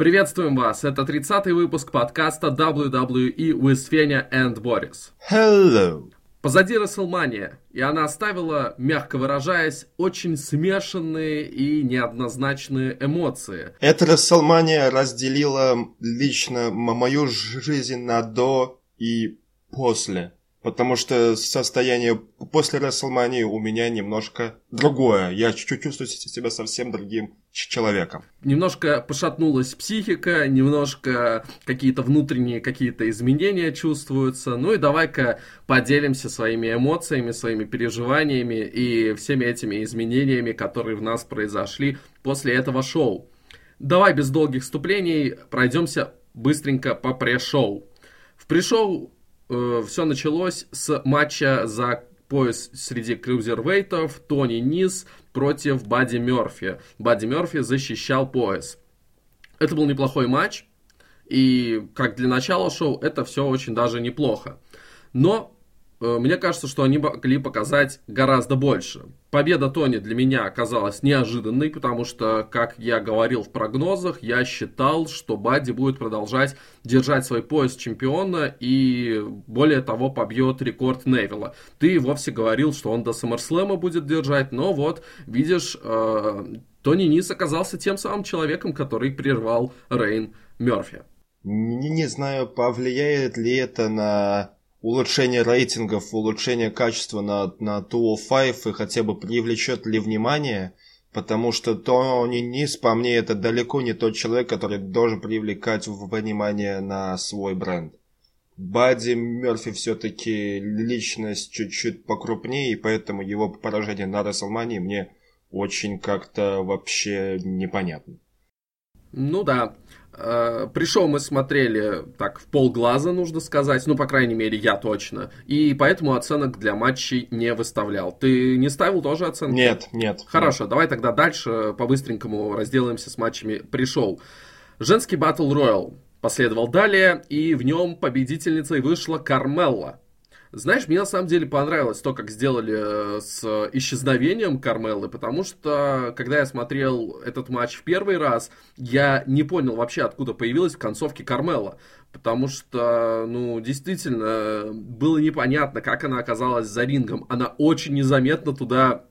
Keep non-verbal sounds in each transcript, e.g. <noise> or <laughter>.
Приветствуем вас! Это 30-й выпуск подкаста WWE with Fenya and Boris. Hello! Позади Расселмания, и она оставила, мягко выражаясь, очень смешанные и неоднозначные эмоции. Эта Расселмания разделила лично мою жизнь на до и после. Потому что состояние после Расселмании у меня немножко другое. Я чуть-чуть чувствую себя совсем другим человеком. Немножко пошатнулась психика, немножко какие-то внутренние какие-то изменения чувствуются. Ну и давай-ка поделимся своими эмоциями, своими переживаниями и всеми этими изменениями, которые в нас произошли после этого шоу. Давай без долгих вступлений пройдемся быстренько по пре-шоу. В пре-шоу э, все началось с матча за пояс среди крузервейтов Тони Низ против Бадди Мерфи. Бадди Мерфи защищал пояс. Это был неплохой матч, и как для начала шоу это все очень даже неплохо. Но мне кажется, что они могли показать гораздо больше. Победа Тони для меня оказалась неожиданной, потому что, как я говорил в прогнозах, я считал, что Бадди будет продолжать держать свой пояс чемпиона и, более того, побьет рекорд Невилла. Ты вовсе говорил, что он до Саммерслэма будет держать, но вот, видишь, э, Тони Нис оказался тем самым человеком, который прервал Рейн Мерфи. Не знаю, повлияет ли это на улучшение рейтингов, улучшение качества на, на 205 и хотя бы привлечет ли внимание, потому что Тони Низ, по мне, это далеко не тот человек, который должен привлекать внимание на свой бренд. Бадди Мерфи все-таки личность чуть-чуть покрупнее, и поэтому его поражение на Расселмании мне очень как-то вообще непонятно. Ну да. Э, пришел мы смотрели так в полглаза, нужно сказать, ну, по крайней мере, я точно. И поэтому оценок для матчей не выставлял. Ты не ставил тоже оценки? Нет, нет. Хорошо, нет. давай тогда дальше по-быстренькому разделаемся с матчами. Пришел женский Battle Royal последовал далее, и в нем победительницей вышла Кармелла. Знаешь, мне на самом деле понравилось то, как сделали э, с исчезновением Кармеллы, потому что, когда я смотрел этот матч в первый раз, я не понял вообще, откуда появилась в концовке Кармелла. Потому что, ну, действительно, было непонятно, как она оказалась за рингом. Она очень незаметно туда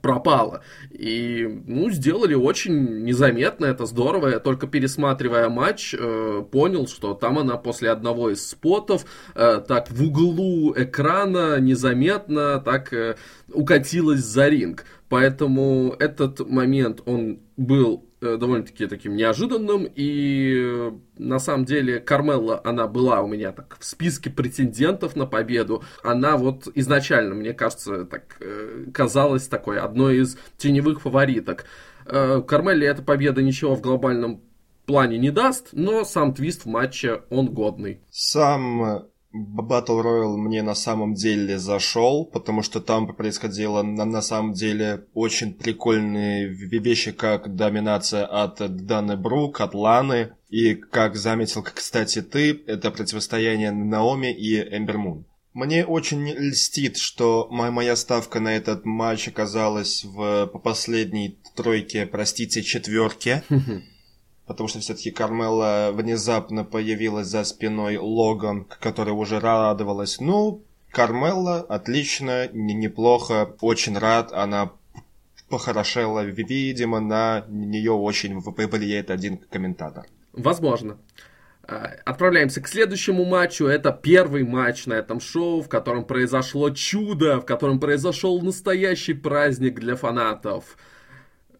пропала. И, ну, сделали очень незаметно, это здорово. Я только пересматривая матч, э, понял, что там она после одного из спотов э, так в углу экрана незаметно так э, укатилась за ринг. Поэтому этот момент, он был довольно-таки таким неожиданным, и э, на самом деле Кармелла, она была у меня так в списке претендентов на победу, она вот изначально, мне кажется, так э, казалась такой одной из теневых фавориток. Кармелле эта победа ничего в глобальном плане не даст, но сам твист в матче, он годный. Сам Battle Royale мне на самом деле зашел, потому что там происходило на, на самом деле очень прикольные вещи, как доминация от Даны Брук, от Ланы, и, как заметил, кстати, ты, это противостояние Наоми и Эмбер Мун. Мне очень льстит, что моя ставка на этот матч оказалась в последней тройке, простите, четверке. <laughs> потому что все-таки Кармела внезапно появилась за спиной Логан, которая уже радовалась. Ну, Кармела отлично, неплохо, очень рад, она похорошела, видимо, на нее очень повлияет один комментатор. Возможно. А, отправляемся к следующему матчу. Это первый матч на этом шоу, в котором произошло чудо, в котором произошел настоящий праздник для фанатов.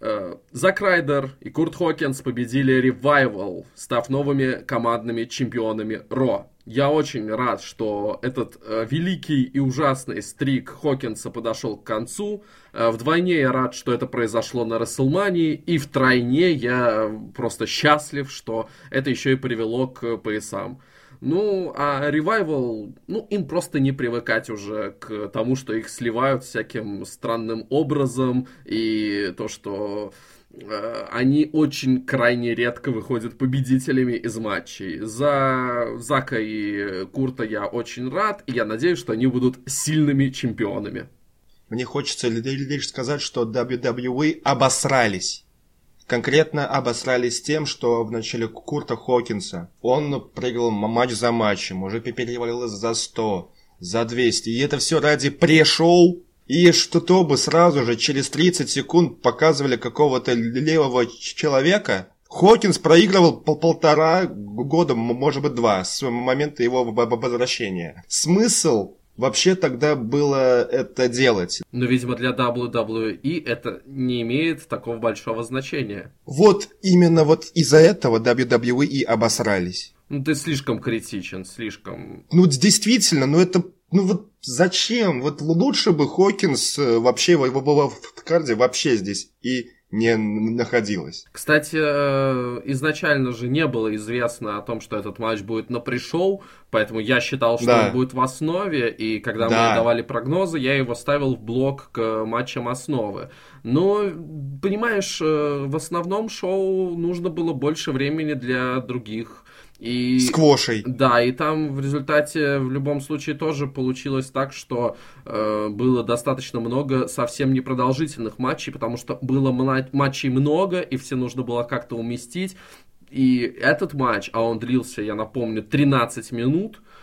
Э, Зак Райдер и Курт Хокинс победили Ревайвал, став новыми командными чемпионами Ро. Я очень рад, что этот э, великий и ужасный стрик Хокинса подошел к концу. Э, вдвойне я рад, что это произошло на Расселмании. И втройне я просто счастлив, что это еще и привело к поясам. Ну, а Revival, ну, им просто не привыкать уже к тому, что их сливают всяким странным образом, и то, что э, они очень крайне редко выходят победителями из матчей. За Зака и Курта я очень рад, и я надеюсь, что они будут сильными чемпионами. Мне хочется лишь сказать, что WWE обосрались. Конкретно обосрались тем, что в начале Курта Хокинса он проиграл матч за матчем, уже перевалил за 100, за 200, и это все ради пре-шоу, и что-то бы сразу же через 30 секунд показывали какого-то левого человека, Хокинс проигрывал пол полтора года, может быть два, с момента его возвращения. Смысл вообще тогда было это делать. Но, видимо, для WWE это не имеет такого большого значения. Вот именно вот из-за этого WWE обосрались. Ну, ты слишком критичен, слишком... Ну, действительно, ну это... Ну вот зачем? Вот лучше бы Хокинс э, вообще в, в, в, в карде вообще здесь и не находилась. Кстати, э, изначально же не было известно о том, что этот матч будет на пришел, поэтому я считал, что да. он будет в основе, и когда да. мы давали прогнозы, я его ставил в блок к матчам основы. Но, понимаешь, э, в основном шоу нужно было больше времени для других и, Сквошей. Да, и там в результате в любом случае тоже получилось так, что э, было достаточно много совсем непродолжительных матчей, потому что было матчей много, и все нужно было как-то уместить. И этот матч, а он длился, я напомню, 13 минут, Э,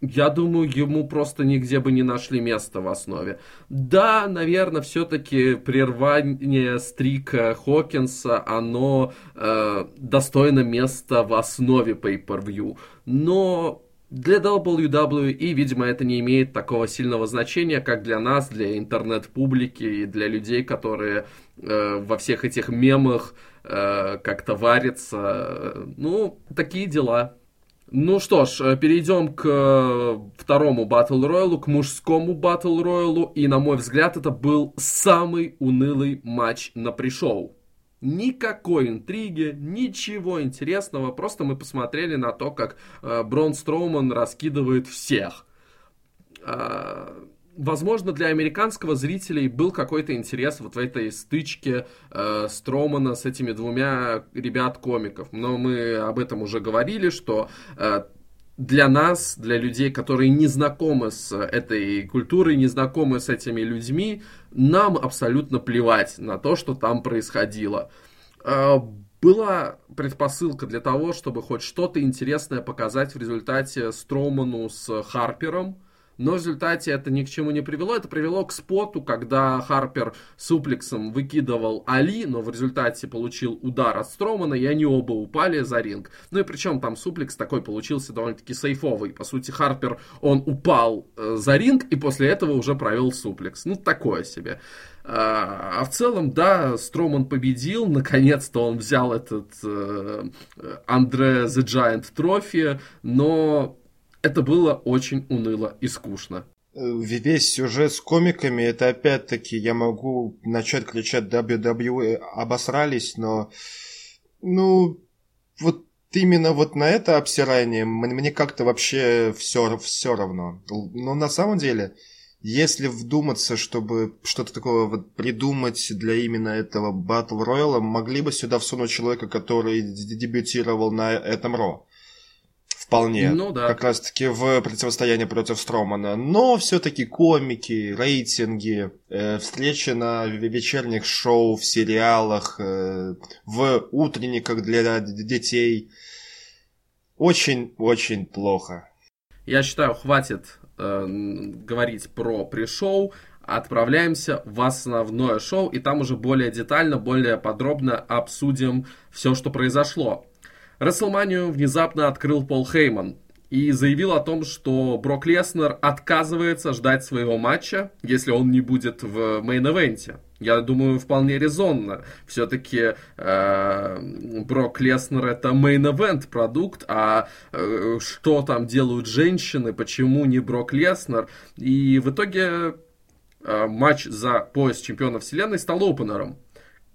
я думаю, ему просто нигде бы не нашли места в основе. Да, наверное, все-таки прервание стрика Хокинса, оно э, достойно места в основе Pay-Per-View. Но для WWE, видимо, это не имеет такого сильного значения, как для нас, для интернет-публики и для людей, которые э, во всех этих мемах э, как-то варятся. Ну, такие дела. Ну что ж, э, перейдем к э, второму батл роялу, к мужскому батл роялу. И, на мой взгляд, это был самый унылый матч на пришоу. Никакой интриги, ничего интересного. Просто мы посмотрели на то, как э, Брон Строуман раскидывает всех. Э, возможно, для американского зрителей был какой-то интерес вот в этой стычке э, Стромана с этими двумя ребят-комиков. Но мы об этом уже говорили, что э, для нас, для людей, которые не знакомы с этой культурой, не знакомы с этими людьми, нам абсолютно плевать на то, что там происходило. Э, была предпосылка для того, чтобы хоть что-то интересное показать в результате Строману с Харпером, но в результате это ни к чему не привело. Это привело к споту, когда Харпер суплексом выкидывал Али, но в результате получил удар от Стромана, и они оба упали за ринг. Ну и причем там суплекс такой получился довольно-таки сейфовый. По сути, Харпер, он упал э, за ринг, и после этого уже провел суплекс. Ну, такое себе. А, а в целом, да, Строман победил, наконец-то он взял этот э, Андре The Giant трофи, но это было очень уныло и скучно. Э, весь сюжет с комиками, это опять-таки я могу начать кричать WWE обосрались, но ну вот именно вот на это обсирание мне как-то вообще все, все равно. Но на самом деле, если вдуматься, чтобы что-то такое вот придумать для именно этого Battle Royale, могли бы сюда всунуть человека, который дебютировал на этом Ро. Вполне. Ну да. Как раз таки в противостоянии против Стромана. Но все-таки комики, рейтинги, э, встречи на вечерних шоу, в сериалах, э, в утренниках для детей. Очень-очень плохо. Я считаю, хватит э, говорить про пришоу. Отправляемся в основное шоу, и там уже более детально, более подробно обсудим все, что произошло. Рестлманию внезапно открыл Пол Хейман и заявил о том, что Брок Леснер отказывается ждать своего матча, если он не будет в main event е. Я думаю, вполне резонно. Все-таки э, Брок Леснер это main event продукт, а э, что там делают женщины, почему не Брок Леснер. И в итоге э, матч за пояс чемпиона вселенной стал opener ом.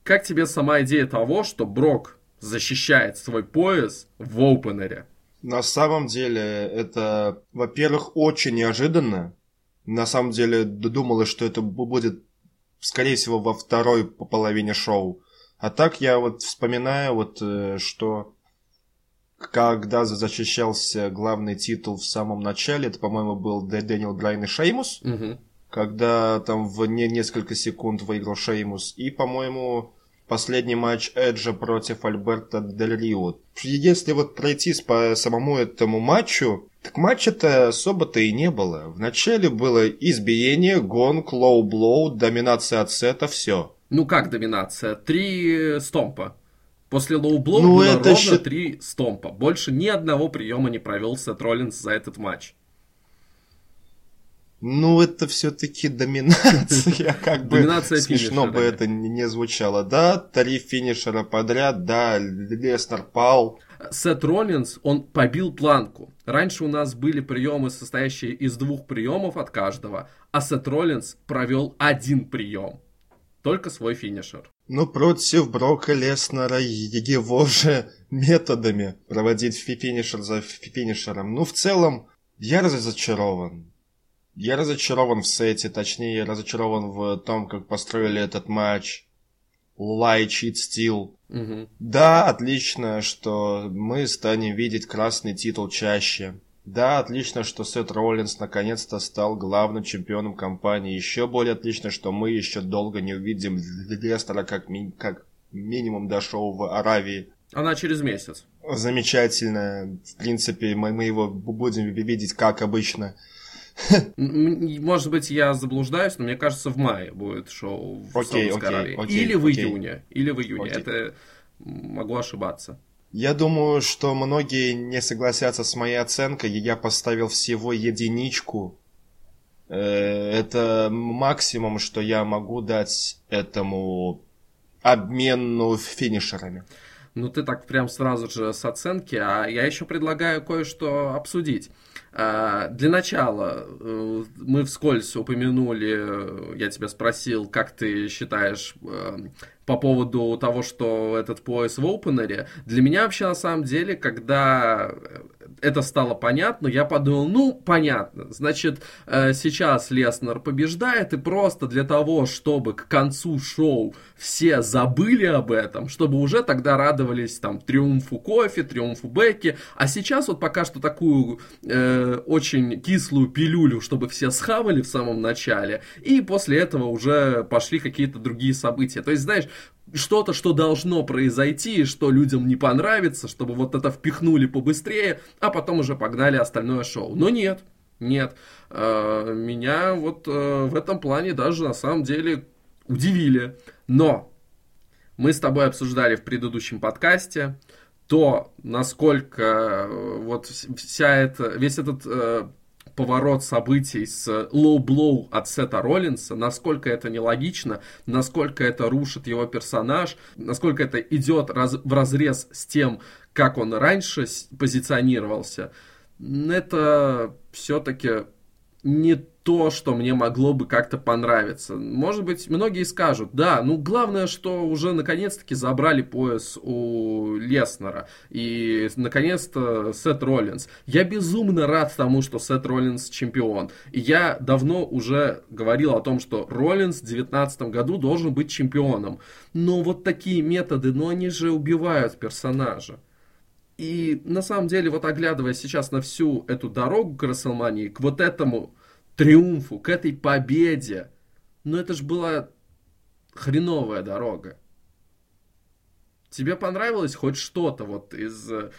Как тебе сама идея того, что Брок защищает свой пояс в опенере. На самом деле, это, во-первых, очень неожиданно. На самом деле, думала, что это будет, скорее всего, во второй половине шоу. А так я вот вспоминаю, вот, э, что когда защищался главный титул в самом начале, это, по-моему, был Дэниел Брайан и Шеймус, угу. когда там в не несколько секунд выиграл Шеймус, и, по-моему, последний матч Эджа против Альберта Дель Рио. Если вот пройтись по самому этому матчу, так матча-то особо-то и не было. Вначале было избиение, гонг, low blow, доминация от Сета, все. Ну как доминация? Три stomp а. После low blow ну, было это ровно щ... три stomp а. Больше ни одного приема не провел Сет Роллинс за этот матч. Ну, это все-таки доминация, <laughs> как бы доминация смешно бы это не звучало. Да, три финишера подряд, да, Леснер пал. Сет Роллинс, он побил планку. Раньше у нас были приемы, состоящие из двух приемов от каждого, а Сет Роллинс провел один прием. Только свой финишер. Ну, против Брока Леснера его же методами проводить финишер за финишером. Ну, в целом, я разочарован. Я разочарован в сете, точнее, разочарован в том, как построили этот матч. Lie, cheat, steal. Угу. Да, отлично, что мы станем видеть красный титул чаще. Да, отлично, что Сет Роллинс наконец-то стал главным чемпионом компании. Еще более отлично, что мы еще долго не увидим Лестера как, ми- как минимум до шоу в Аравии. Она через месяц. Замечательно. В принципе, мы, мы его будем видеть как обычно. <laughs> Может быть, я заблуждаюсь, но мне кажется, в мае будет шоу в окей, Саудовской Аравии. Или в июне. Или в июне. Это могу ошибаться. Я думаю, что многие не согласятся с моей оценкой. Я поставил всего единичку. Э, это максимум, что я могу дать этому обмену финишерами. Ну, ты так прям сразу же с оценки, а я еще предлагаю кое-что обсудить. А, для начала э, мы вскользь упомянули, я тебя спросил, как ты считаешь э, по поводу того, что этот пояс в опенере. Для меня вообще на самом деле, когда это стало понятно, я подумал, ну, понятно, значит, э, сейчас Леснер побеждает, и просто для того, чтобы к концу шоу все забыли об этом, чтобы уже тогда радовались там триумфу кофе, триумфу Бекки, а сейчас вот пока что такую э, очень кислую пилюлю, чтобы все схавали в самом начале, и после этого уже пошли какие-то другие события. То есть, знаешь, что-то, что должно произойти, что людям не понравится, чтобы вот это впихнули побыстрее, а потом уже погнали остальное шоу. Но нет, нет. Э, меня вот э, в этом плане даже на самом деле удивили. Но мы с тобой обсуждали в предыдущем подкасте то, насколько э, вот вся эта, весь этот поворот событий с low blow от Сета Роллинса, насколько это нелогично, насколько это рушит его персонаж, насколько это идет раз, в разрез с тем, как он раньше позиционировался, это все-таки не то, что мне могло бы как-то понравиться. Может быть, многие скажут, да, ну главное, что уже наконец-таки забрали пояс у Леснера. И наконец-то Сет Роллинс. Я безумно рад тому, что Сет Роллинс чемпион. И я давно уже говорил о том, что Роллинс в 2019 году должен быть чемпионом. Но вот такие методы, ну они же убивают персонажа. И на самом деле, вот оглядывая сейчас на всю эту дорогу к Расселмании, к вот этому триумфу, к этой победе, ну это же была хреновая дорога. Тебе понравилось хоть что-то вот из э,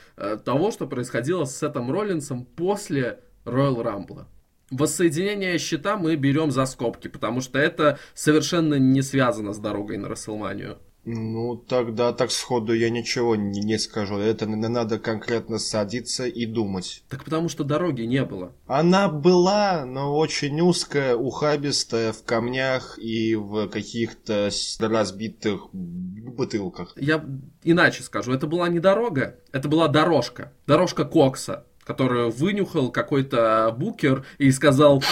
того, что происходило с Сетом Роллинсом после Royal Rumble? Воссоединение счета мы берем за скобки, потому что это совершенно не связано с дорогой на Расселманию. Ну, тогда так сходу я ничего не, не скажу. Это надо конкретно садиться и думать. Так потому что дороги не было. Она была, но очень узкая, ухабистая, в камнях и в каких-то разбитых бутылках. Я иначе скажу. Это была не дорога, это была дорожка. Дорожка Кокса, которую вынюхал какой-то букер и сказал...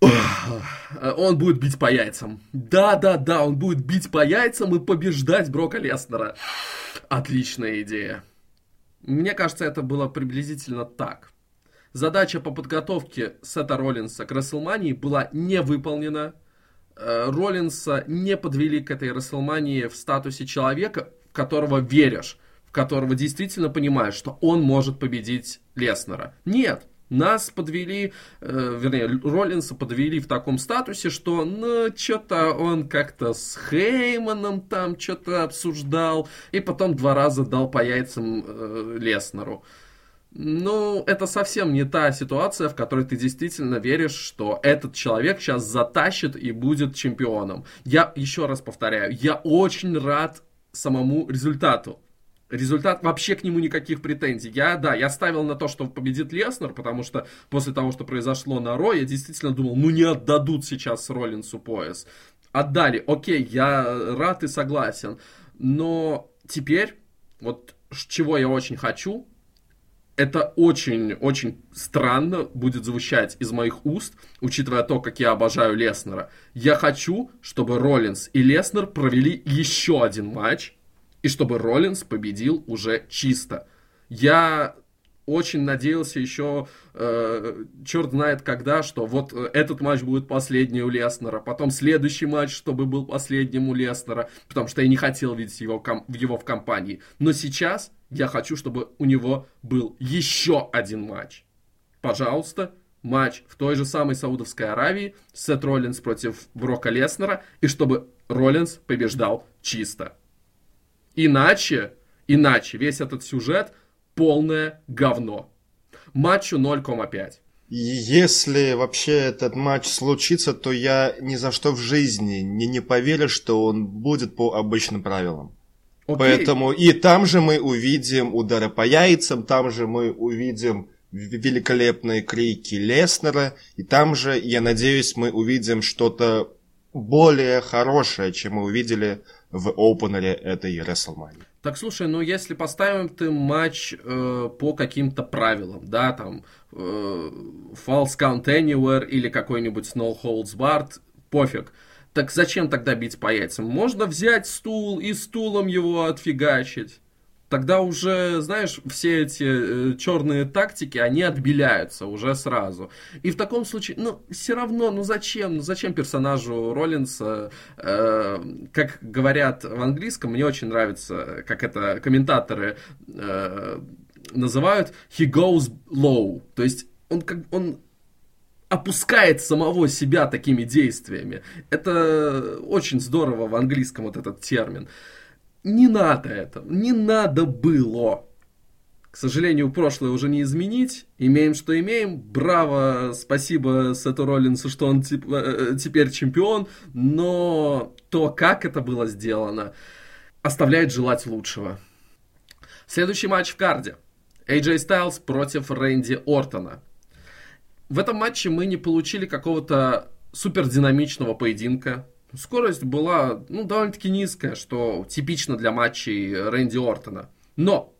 Он будет бить по яйцам. Да-да-да, он будет бить по яйцам и побеждать Брока Леснера. Отличная идея. Мне кажется, это было приблизительно так. Задача по подготовке Сета Роллинса к Расселмании была не выполнена. Э, Роллинса не подвели к этой Расселмании в статусе человека, в которого веришь, в которого действительно понимаешь, что он может победить Леснера. Нет, Нас подвели, э, вернее, Роллинса подвели в таком статусе, что, ну, что-то он как-то с Хейманом там что-то обсуждал, и потом два раза дал по яйцам э, Леснеру. Ну, это совсем не та ситуация, в которой ты действительно веришь, что этот человек сейчас затащит и будет чемпионом. Я еще раз повторяю, я очень рад самому результату результат, вообще к нему никаких претензий. Я, да, я ставил на то, что победит Леснер, потому что после того, что произошло на Ро, я действительно думал, ну не отдадут сейчас Роллинсу пояс. Отдали, окей, я рад и согласен. Но теперь, вот чего я очень хочу, это очень-очень странно будет звучать из моих уст, учитывая то, как я обожаю Леснера. Я хочу, чтобы Роллинс и Леснер провели еще один матч, и чтобы Роллинс победил уже чисто. Я очень надеялся еще, э, черт знает когда, что вот э, этот матч будет последний у Леснера, потом следующий матч, чтобы был последним у Леснера, потому что я не хотел видеть его, его в компании. Но сейчас я хочу, чтобы у него был еще один матч. Пожалуйста, матч в той же самой Саудовской Аравии, Сет Роллинс против Брока Леснера, и чтобы Роллинс побеждал чисто. Иначе, иначе весь этот сюжет полное говно. Матчу 0,5. Если вообще этот матч случится, то я ни за что в жизни не, не поверю, что он будет по обычным правилам. Окей. Поэтому и там же мы увидим удары по яйцам, там же мы увидим великолепные крики Леснера, и там же, я надеюсь, мы увидим что-то более хорошее, чем мы увидели в опенере этой WrestleMania. Так слушай, ну если поставим ты матч э, по каким-то правилам, да, там э, False Count Anywhere или какой-нибудь No Holds Barred, пофиг. Так зачем тогда бить по яйцам? Можно взять стул и стулом его отфигачить тогда уже, знаешь, все эти э, черные тактики, они отбеляются уже сразу. И в таком случае, ну, все равно, ну зачем, ну зачем персонажу Роллинса, э, как говорят в английском, мне очень нравится, как это комментаторы э, называют, he goes low, то есть он как он опускает самого себя такими действиями. Это очень здорово в английском вот этот термин. Не надо этого, не надо было. К сожалению, прошлое уже не изменить. Имеем, что имеем. Браво, спасибо Сету Роллинсу, что он тип, э, э, теперь чемпион. Но то, как это было сделано, оставляет желать лучшего. Следующий матч в карде. AJ Styles против Рэнди Ортона. В этом матче мы не получили какого-то супер динамичного поединка. Скорость была ну, довольно-таки низкая, что типично для матчей Рэнди Ортона. Но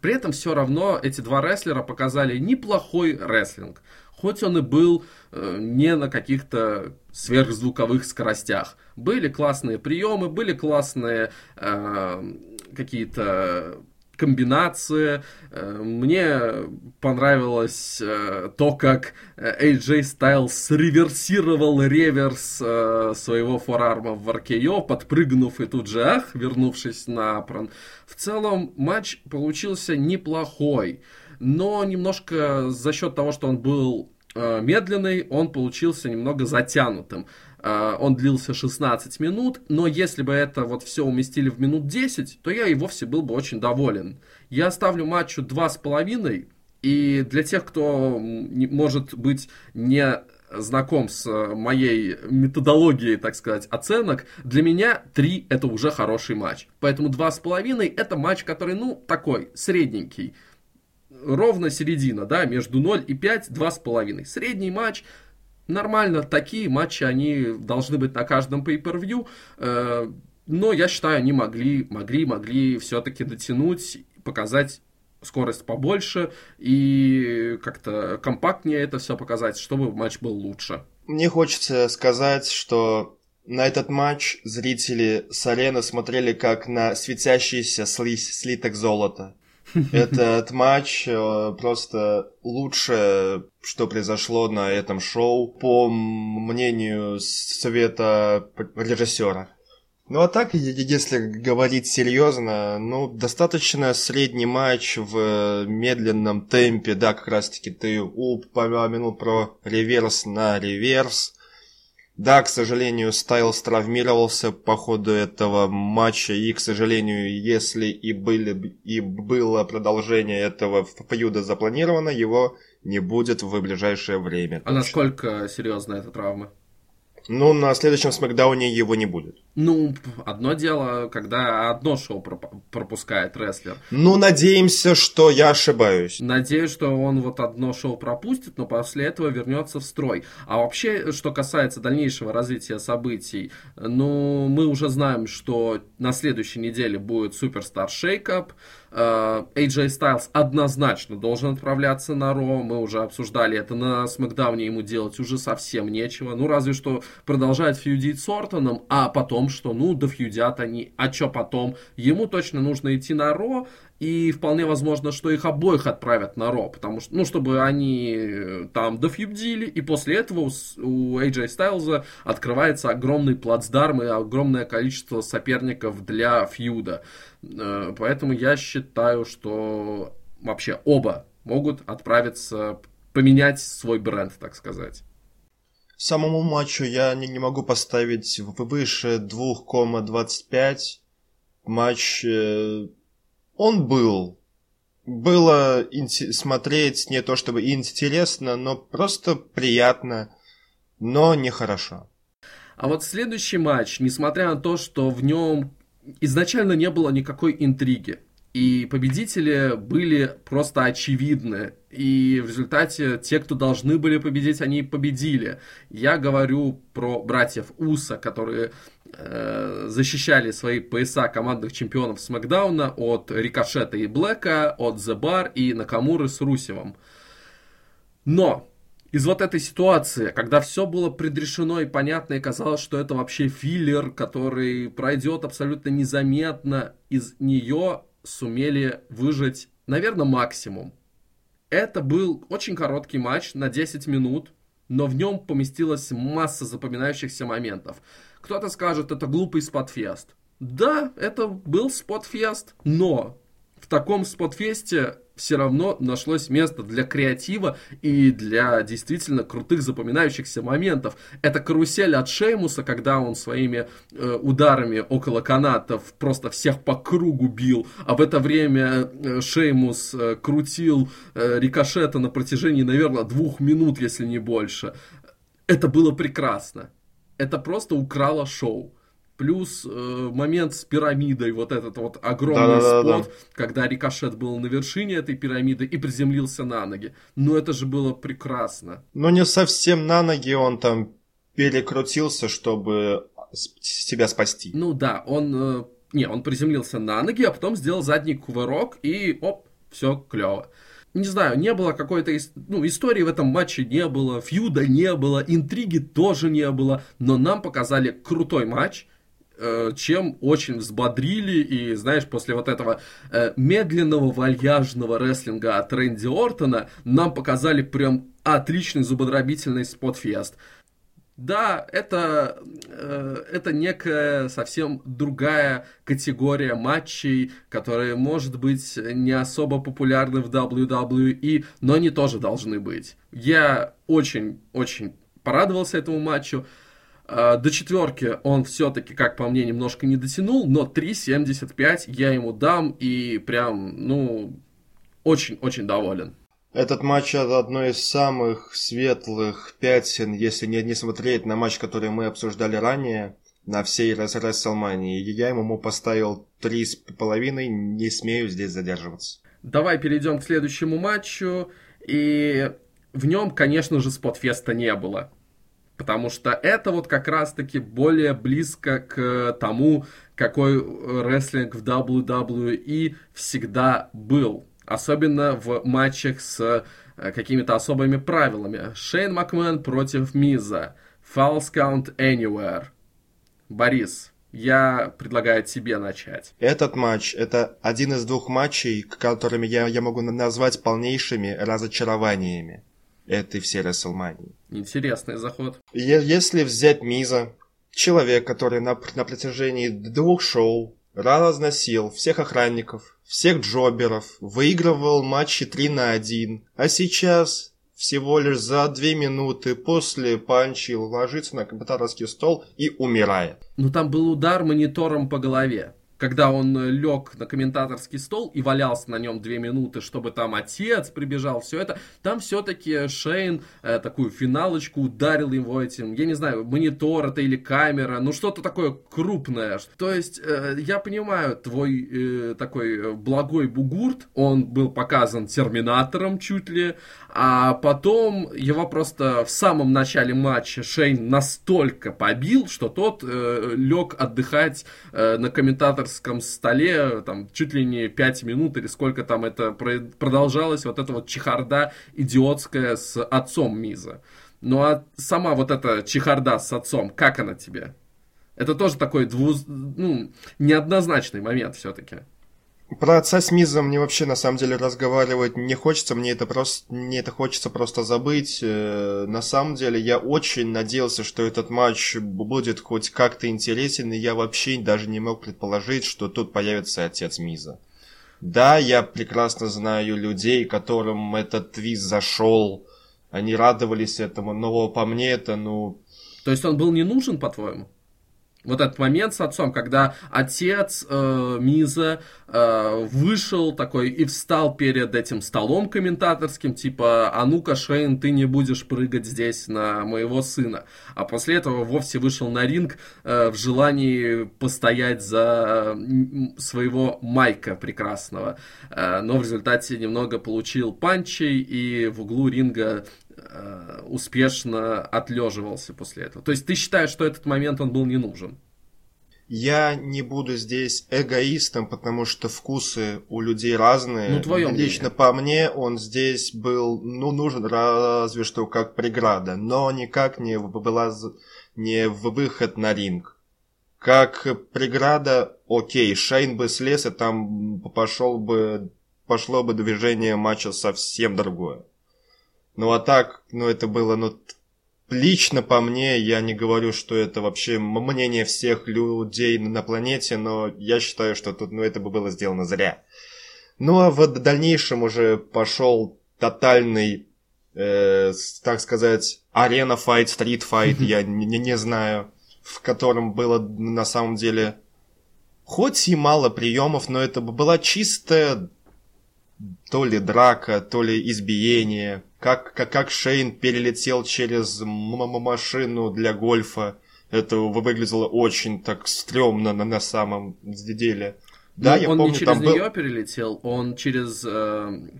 при этом все равно эти два рестлера показали неплохой рестлинг. Хоть он и был э, не на каких-то сверхзвуковых скоростях. Были классные приемы, были классные э, какие-то комбинации. Э, мне понравилось э, то, как AJ Styles реверсировал реверс э, своего форарма в RKO, подпрыгнув и тут же ах, вернувшись на прон. В целом матч получился неплохой, но немножко за счет того, что он был медленный, он получился немного затянутым. А, он длился 16 минут, но если бы это вот все уместили в минут 10, то я и вовсе был бы очень доволен. Я ставлю матчу 2,5, и для тех, кто, может быть, не знаком с моей методологией, так сказать, оценок, для меня 3 это уже хороший матч. Поэтому 2,5 это матч, который, ну, такой, средненький. Ровно середина, да, между 0 и 5, 2,5. Средний матч, нормально, такие матчи, они должны быть на каждом pay-per-view, э, но я считаю, они могли, могли, могли все-таки дотянуть, показать скорость побольше и как-то компактнее это все показать, чтобы матч был лучше. Мне хочется сказать, что на этот матч зрители с арены смотрели как на светящийся слиток золота. Этот матч э, просто лучшее, что произошло на этом шоу, по мнению совета режиссера. Ну а так, если говорить серьезно, ну достаточно средний матч в медленном темпе, да, как раз таки ты упомянул про реверс на реверс. Да, к сожалению, Стайлс травмировался по ходу этого матча, и, к сожалению, если и, были, и было продолжение этого фьюда запланировано, его не будет в ближайшее время. А насколько серьезна эта травма? Ну, на следующем Смакдауне его не будет. Ну, одно дело, когда одно шоу пропускает рестлер. Ну, надеемся, что я ошибаюсь. Надеюсь, что он вот одно шоу пропустит, но после этого вернется в строй. А вообще, что касается дальнейшего развития событий, ну, мы уже знаем, что на следующей неделе будет Superstar Shake-up. AJ Styles однозначно должен отправляться на Ро. Мы уже обсуждали это на Смакдауне. Ему делать уже совсем нечего. Ну, разве что продолжать фьюдить с Ортоном, а потом, что, ну, да фьюдят они. А что потом? Ему точно нужно идти на Ро, и вполне возможно, что их обоих отправят на Ро, потому что, ну, чтобы они э, там дофьюбдили, и после этого у, AJ Styles открывается огромный плацдарм и огромное количество соперников для фьюда. Э, поэтому я считаю, что вообще оба могут отправиться поменять свой бренд, так сказать. Самому матчу я не, не могу поставить выше 2,25. Матч э, он был. Было смотреть не то чтобы интересно, но просто приятно, но нехорошо. А вот следующий матч, несмотря на то, что в нем изначально не было никакой интриги, и победители были просто очевидны. И в результате те, кто должны были победить, они победили. Я говорю про братьев Уса, которые э, защищали свои пояса командных чемпионов Смакдауна от Рикошета и Блэка, от The Bar и Накамуры с Русевым. Но из вот этой ситуации, когда все было предрешено и понятно, и казалось, что это вообще филлер, который пройдет абсолютно незаметно, из нее сумели выжить, наверное, максимум. Это был очень короткий матч на 10 минут, но в нем поместилась масса запоминающихся моментов. Кто-то скажет, это глупый спотфест. Да, это был спотфест, но в таком спотфесте все равно нашлось место для креатива и для действительно крутых запоминающихся моментов. Это карусель от Шеймуса, когда он своими э, ударами около канатов просто всех по кругу бил, а в это время э, Шеймус э, крутил э, рикошета на протяжении, наверное, двух минут, если не больше. Это было прекрасно. Это просто украло шоу. Плюс э, момент с пирамидой, вот этот вот огромный да, спот, да, да. когда рикошет был на вершине этой пирамиды и приземлился на ноги. Ну это же было прекрасно. Ну не совсем на ноги, он там перекрутился, чтобы себя спасти. Ну да, он... Э, не, он приземлился на ноги, а потом сделал задний кувырок и оп, все клево не знаю, не было какой-то ну, истории в этом матче не было, фьюда не было, интриги тоже не было, но нам показали крутой матч, чем очень взбодрили. И, знаешь, после вот этого э, медленного, вальяжного рестлинга от Рэнди Ортона нам показали прям отличный зубодробительный спотфест. Да, это, э, это некая совсем другая категория матчей, которые, может быть, не особо популярны в WWE, но они тоже должны быть. Я очень-очень порадовался этому матчу. А, до четверки он все-таки, как по мне, немножко не дотянул, но 3.75 я ему дам и прям, ну, очень-очень доволен. Этот матч это одно из самых светлых пятен, если не, не смотреть на матч, который мы обсуждали ранее, на всей WrestleMania. Я ему поставил три с половиной, не смею здесь задерживаться. Давай перейдем к следующему матчу. И в нем, конечно же, спотфеста не было. Потому что это вот как раз-таки более близко к тому, какой рестлинг в WWE всегда был. Особенно в матчах с э, какими-то особыми правилами. Шейн Макмен против Миза. False Count Anywhere. Борис, я предлагаю тебе начать. Этот матч – это один из двух матчей, которыми я, я могу назвать полнейшими разочарованиями этой всей WrestleMania. Интересный заход. Если взять Миза, человек, который на, на протяжении двух шоу разносил всех охранников, всех джоберов, выигрывал матчи 3 на 1, а сейчас всего лишь за две минуты после панчи ложится на компьютерский стол и умирает. Ну там был удар монитором по голове когда он э, лег на комментаторский стол и валялся на нем две минуты, чтобы там отец прибежал, все это, там все-таки Шейн э, такую финалочку ударил его этим, я не знаю, монитор это или камера, ну что-то такое крупное. То есть э, я понимаю твой э, такой благой бугурт, он был показан Терминатором чуть ли, а потом его просто в самом начале матча Шейн настолько побил, что тот э, лег отдыхать э, на комментаторском столе там чуть ли не 5 минут или сколько там это продолжалось, вот эта вот чехарда идиотская с отцом Миза. Ну а сама вот эта чехарда с отцом, как она тебе? Это тоже такой двуз... ну, неоднозначный момент все-таки. Про отца с Мизом мне вообще на самом деле разговаривать не хочется, мне это просто, мне это хочется просто забыть. Э, на самом деле я очень надеялся, что этот матч будет хоть как-то интересен, и я вообще даже не мог предположить, что тут появится отец Миза. Да, я прекрасно знаю людей, которым этот твист зашел, они радовались этому, но по мне это, ну... То есть он был не нужен, по-твоему? Вот этот момент с отцом, когда отец э, Миза э, вышел такой и встал перед этим столом комментаторским, типа, а ну-ка, Шейн, ты не будешь прыгать здесь на моего сына. А после этого вовсе вышел на ринг э, в желании постоять за своего Майка прекрасного. Э, но в результате немного получил панчей и в углу ринга Э, успешно отлеживался после этого. То есть ты считаешь, что этот момент он был не нужен? Я не буду здесь эгоистом, потому что вкусы у людей разные. Ну, твое Лично мнение. по мне он здесь был, ну, нужен разве что как преграда, но никак не была не в выход на ринг. Как преграда, окей, Шейн бы слез, и там пошел бы, пошло бы движение матча совсем другое. Ну а так, ну это было, ну лично по мне, я не говорю, что это вообще мнение всех людей на планете, но я считаю, что тут, ну это бы было сделано зря. Ну а в дальнейшем уже пошел тотальный, э, так сказать, арена файт, стрит файт, я не, не знаю, в котором было на самом деле хоть и мало приемов, но это была чистая то ли драка, то ли избиение, как, как, как Шейн перелетел через машину для гольфа. Это выглядело очень так стрёмно на, на самом деле. Да, ну, я он помню, не через нее был... перелетел, он через э,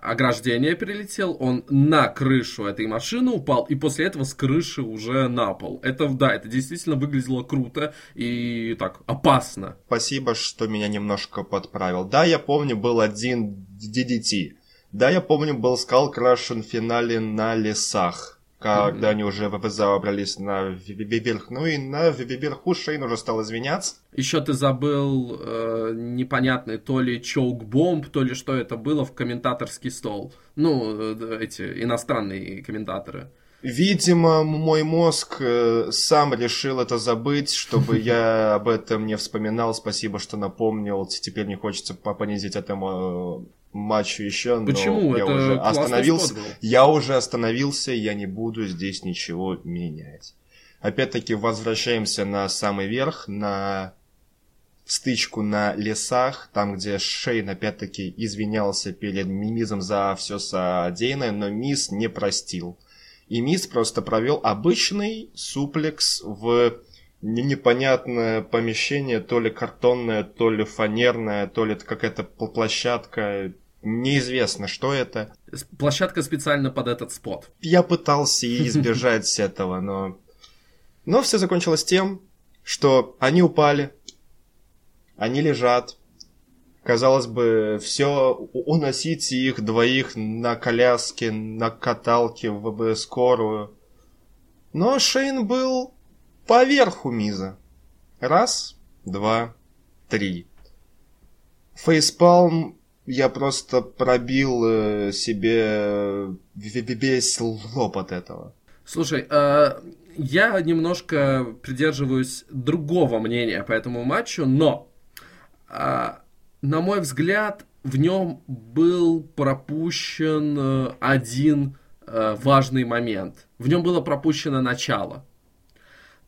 ограждение перелетел, он на крышу этой машины упал, и после этого с крыши уже на пол. Это, да, это действительно выглядело круто и так опасно. Спасибо, что меня немножко подправил. Да, я помню, был один DDT. Да, я помню, был Skull Crush в финале на лесах, когда mm-hmm. они уже забрались на верх. Ну и на верху Шейн уже стал извиняться. Еще ты забыл э, непонятный то ли чоук-бомб, то ли что это было в комментаторский стол. Ну, э, эти иностранные комментаторы. Видимо, мой мозг э, сам решил это забыть, чтобы я об этом не вспоминал. Спасибо, что напомнил. Теперь не хочется понизить этому матчу еще, Почему? но я Это уже остановился. Я уже остановился, я не буду здесь ничего менять. Опять-таки возвращаемся на самый верх, на стычку на лесах, там, где Шейн опять-таки извинялся перед Мизом за все содеянное, но Миз не простил. И Миз просто провел обычный суплекс в непонятное помещение, то ли картонное, то ли фанерное, то ли это какая-то площадка, Неизвестно, что это. Площадка специально под этот спот. Я пытался избежать <laughs> этого, но... Но все закончилось тем, что они упали, они лежат. Казалось бы, все уносить их двоих на коляске, на каталке в скорую. Но Шейн был поверху Миза. Раз, два, три. Фейспалм я просто пробил э, себе весь лоб от этого. Слушай, э, я немножко придерживаюсь другого мнения по этому матчу, но, э, на мой взгляд, в нем был пропущен э, один э, важный момент. В нем было пропущено начало.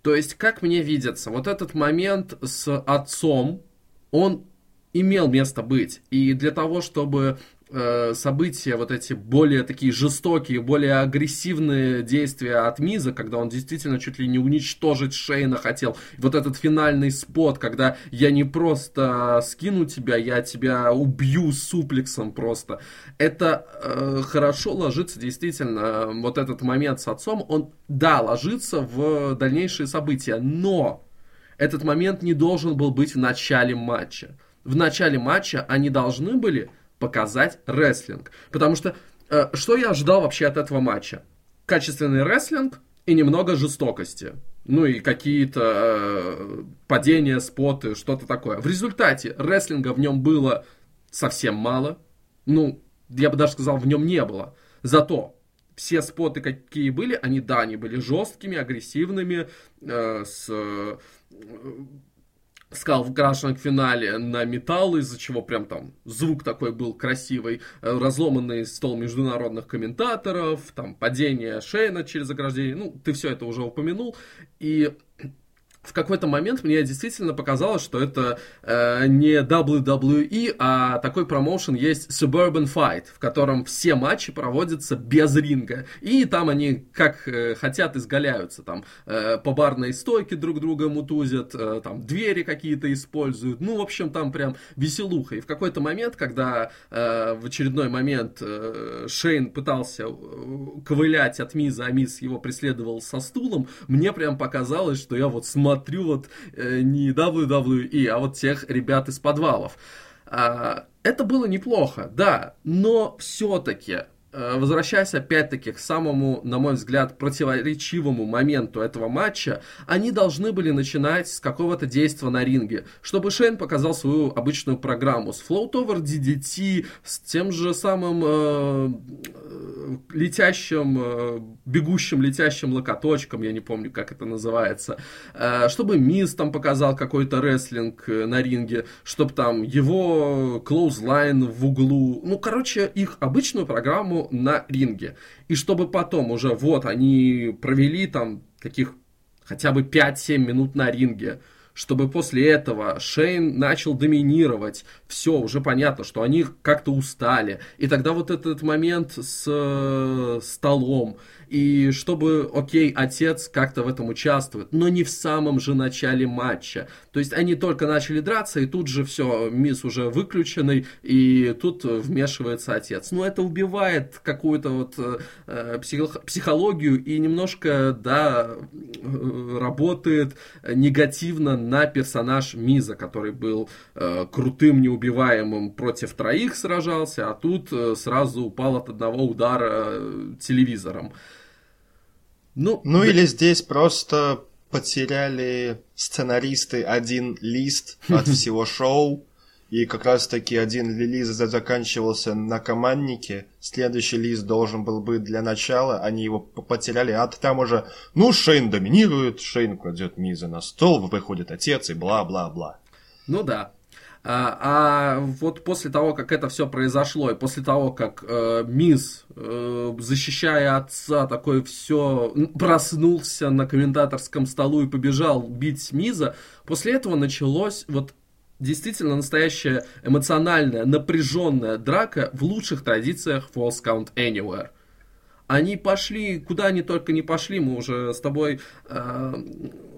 То есть, как мне видится, вот этот момент с отцом, он имел место быть. И для того, чтобы Э, события, вот эти более такие жестокие, более агрессивные действия от Миза, когда он действительно чуть ли не уничтожить Шейна хотел. Вот этот финальный спот, когда я не просто скину тебя, я тебя убью суплексом просто. Это э, хорошо ложится действительно, вот этот момент с отцом, он, да, ложится в дальнейшие события, но этот момент не должен был быть в начале матча. В начале матча они должны были показать рестлинг. Потому что э, что я ожидал вообще от этого матча? Качественный рестлинг и немного жестокости. Ну и какие-то э, падения, споты, что-то такое. В результате рестлинга в нем было совсем мало. Ну, я бы даже сказал, в нем не было. Зато все споты, какие были, они, да, они были жесткими, агрессивными, э, с э, сказал в крашенном финале на металл, из-за чего прям там звук такой был красивый, э, разломанный стол международных комментаторов, там падение Шейна через ограждение, ну, ты все это уже упомянул, и в какой-то момент мне действительно показалось, что это э, не WWE, а такой промоушен есть Suburban Fight, в котором все матчи проводятся без ринга. И там они как э, хотят изгаляются. Там э, по барной стойке друг друга мутузят, э, там двери какие-то используют. Ну, в общем, там прям веселуха. И в какой-то момент, когда э, в очередной момент э, Шейн пытался э, ковылять от Миза, а Миз его преследовал со стулом, мне прям показалось, что я вот смотрю смотрю вот э, не WWE, а вот тех ребят из подвалов. А, это было неплохо, да, но все-таки возвращаясь опять-таки к самому, на мой взгляд, противоречивому моменту этого матча, они должны были начинать с какого-то действия на ринге, чтобы Шейн показал свою обычную программу. С Over DDT, с тем же самым э, э, летящим, э, бегущим летящим локоточком, я не помню, как это называется, э, чтобы Миз там показал какой-то рестлинг э, на ринге, чтобы там его клоузлайн в углу, ну, короче, их обычную программу на ринге. И чтобы потом уже вот они провели там таких хотя бы 5-7 минут на ринге, чтобы после этого Шейн начал доминировать. Все, уже понятно, что они как-то устали. И тогда вот этот момент с э, столом, и чтобы, окей, отец как-то в этом участвует, но не в самом же начале матча. То есть они только начали драться, и тут же все, мисс уже выключенный, и тут вмешивается отец. Но это убивает какую-то вот э, психологию и немножко, да, э, работает негативно на персонаж Миза, который был э, крутым, неубиваемым против троих сражался, а тут э, сразу упал от одного удара э, телевизором. Ну, ну да... или здесь просто потеряли сценаристы один лист от <laughs> всего шоу, и как раз таки один релиз заканчивался на команднике, следующий лист должен был быть для начала, они его потеряли, а там уже, ну, Шейн доминирует, Шейн кладет Миза на стол, выходит отец и бла-бла-бла. Ну да, а, а вот после того, как это все произошло, и после того, как э, Мисс, э, защищая отца, такой все проснулся на комментаторском столу и побежал бить Миза, после этого началось вот действительно настоящая эмоциональная, напряженная драка в лучших традициях False Count Anywhere. Они пошли, куда они только не пошли, мы уже с тобой э,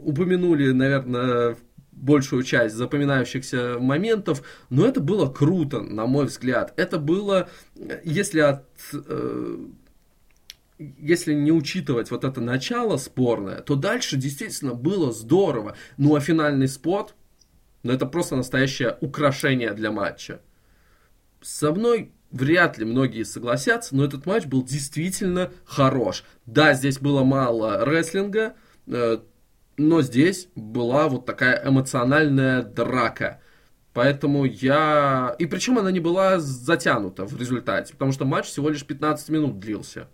упомянули, наверное, в большую часть запоминающихся моментов, но это было круто, на мой взгляд. Это было, если от... Э, если не учитывать вот это начало спорное, то дальше действительно было здорово. Ну а финальный спот, ну это просто настоящее украшение для матча. Со мной вряд ли многие согласятся, но этот матч был действительно хорош. Да, здесь было мало рестлинга, э, но здесь была вот такая эмоциональная драка. Поэтому я... И причем она не была затянута в результате, потому что матч всего лишь 15 минут длился.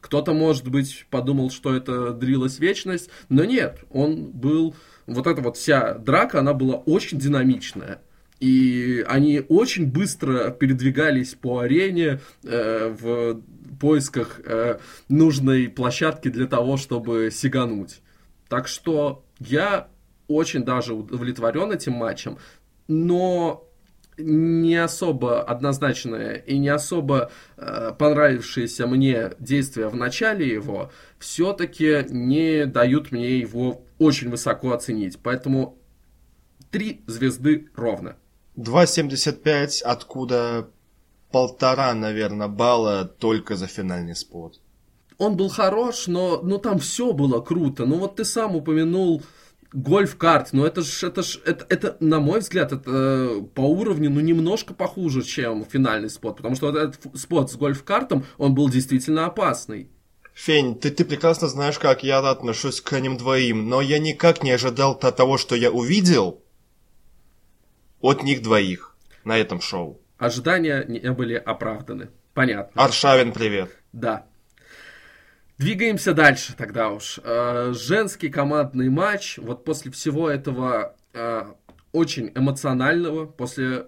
Кто-то, может быть, подумал, что это длилась вечность, но нет, он был... Вот эта вот вся драка, она была очень динамичная. И они очень быстро передвигались по арене э, в поисках э, нужной площадки для того, чтобы сигануть. Так что я очень даже удовлетворен этим матчем, но не особо однозначное и не особо э, понравившиеся мне действия в начале его все-таки не дают мне его очень высоко оценить. Поэтому три звезды ровно. 2.75, откуда полтора, наверное, балла только за финальный спот. Он был хорош, но ну, там все было круто. Ну вот ты сам упомянул гольф-карт, но это ж, это ж, это, это, на мой взгляд, это э, по уровню, ну, немножко похуже, чем финальный спот, потому что этот спот с гольф-картом, он был действительно опасный. Фень, ты, ты прекрасно знаешь, как я отношусь к ним двоим, но я никак не ожидал того, что я увидел от них двоих на этом шоу. Ожидания не были оправданы. Понятно. Аршавин, привет. Да. Двигаемся дальше тогда уж. Э, женский командный матч. Вот после всего этого э, очень эмоционального, после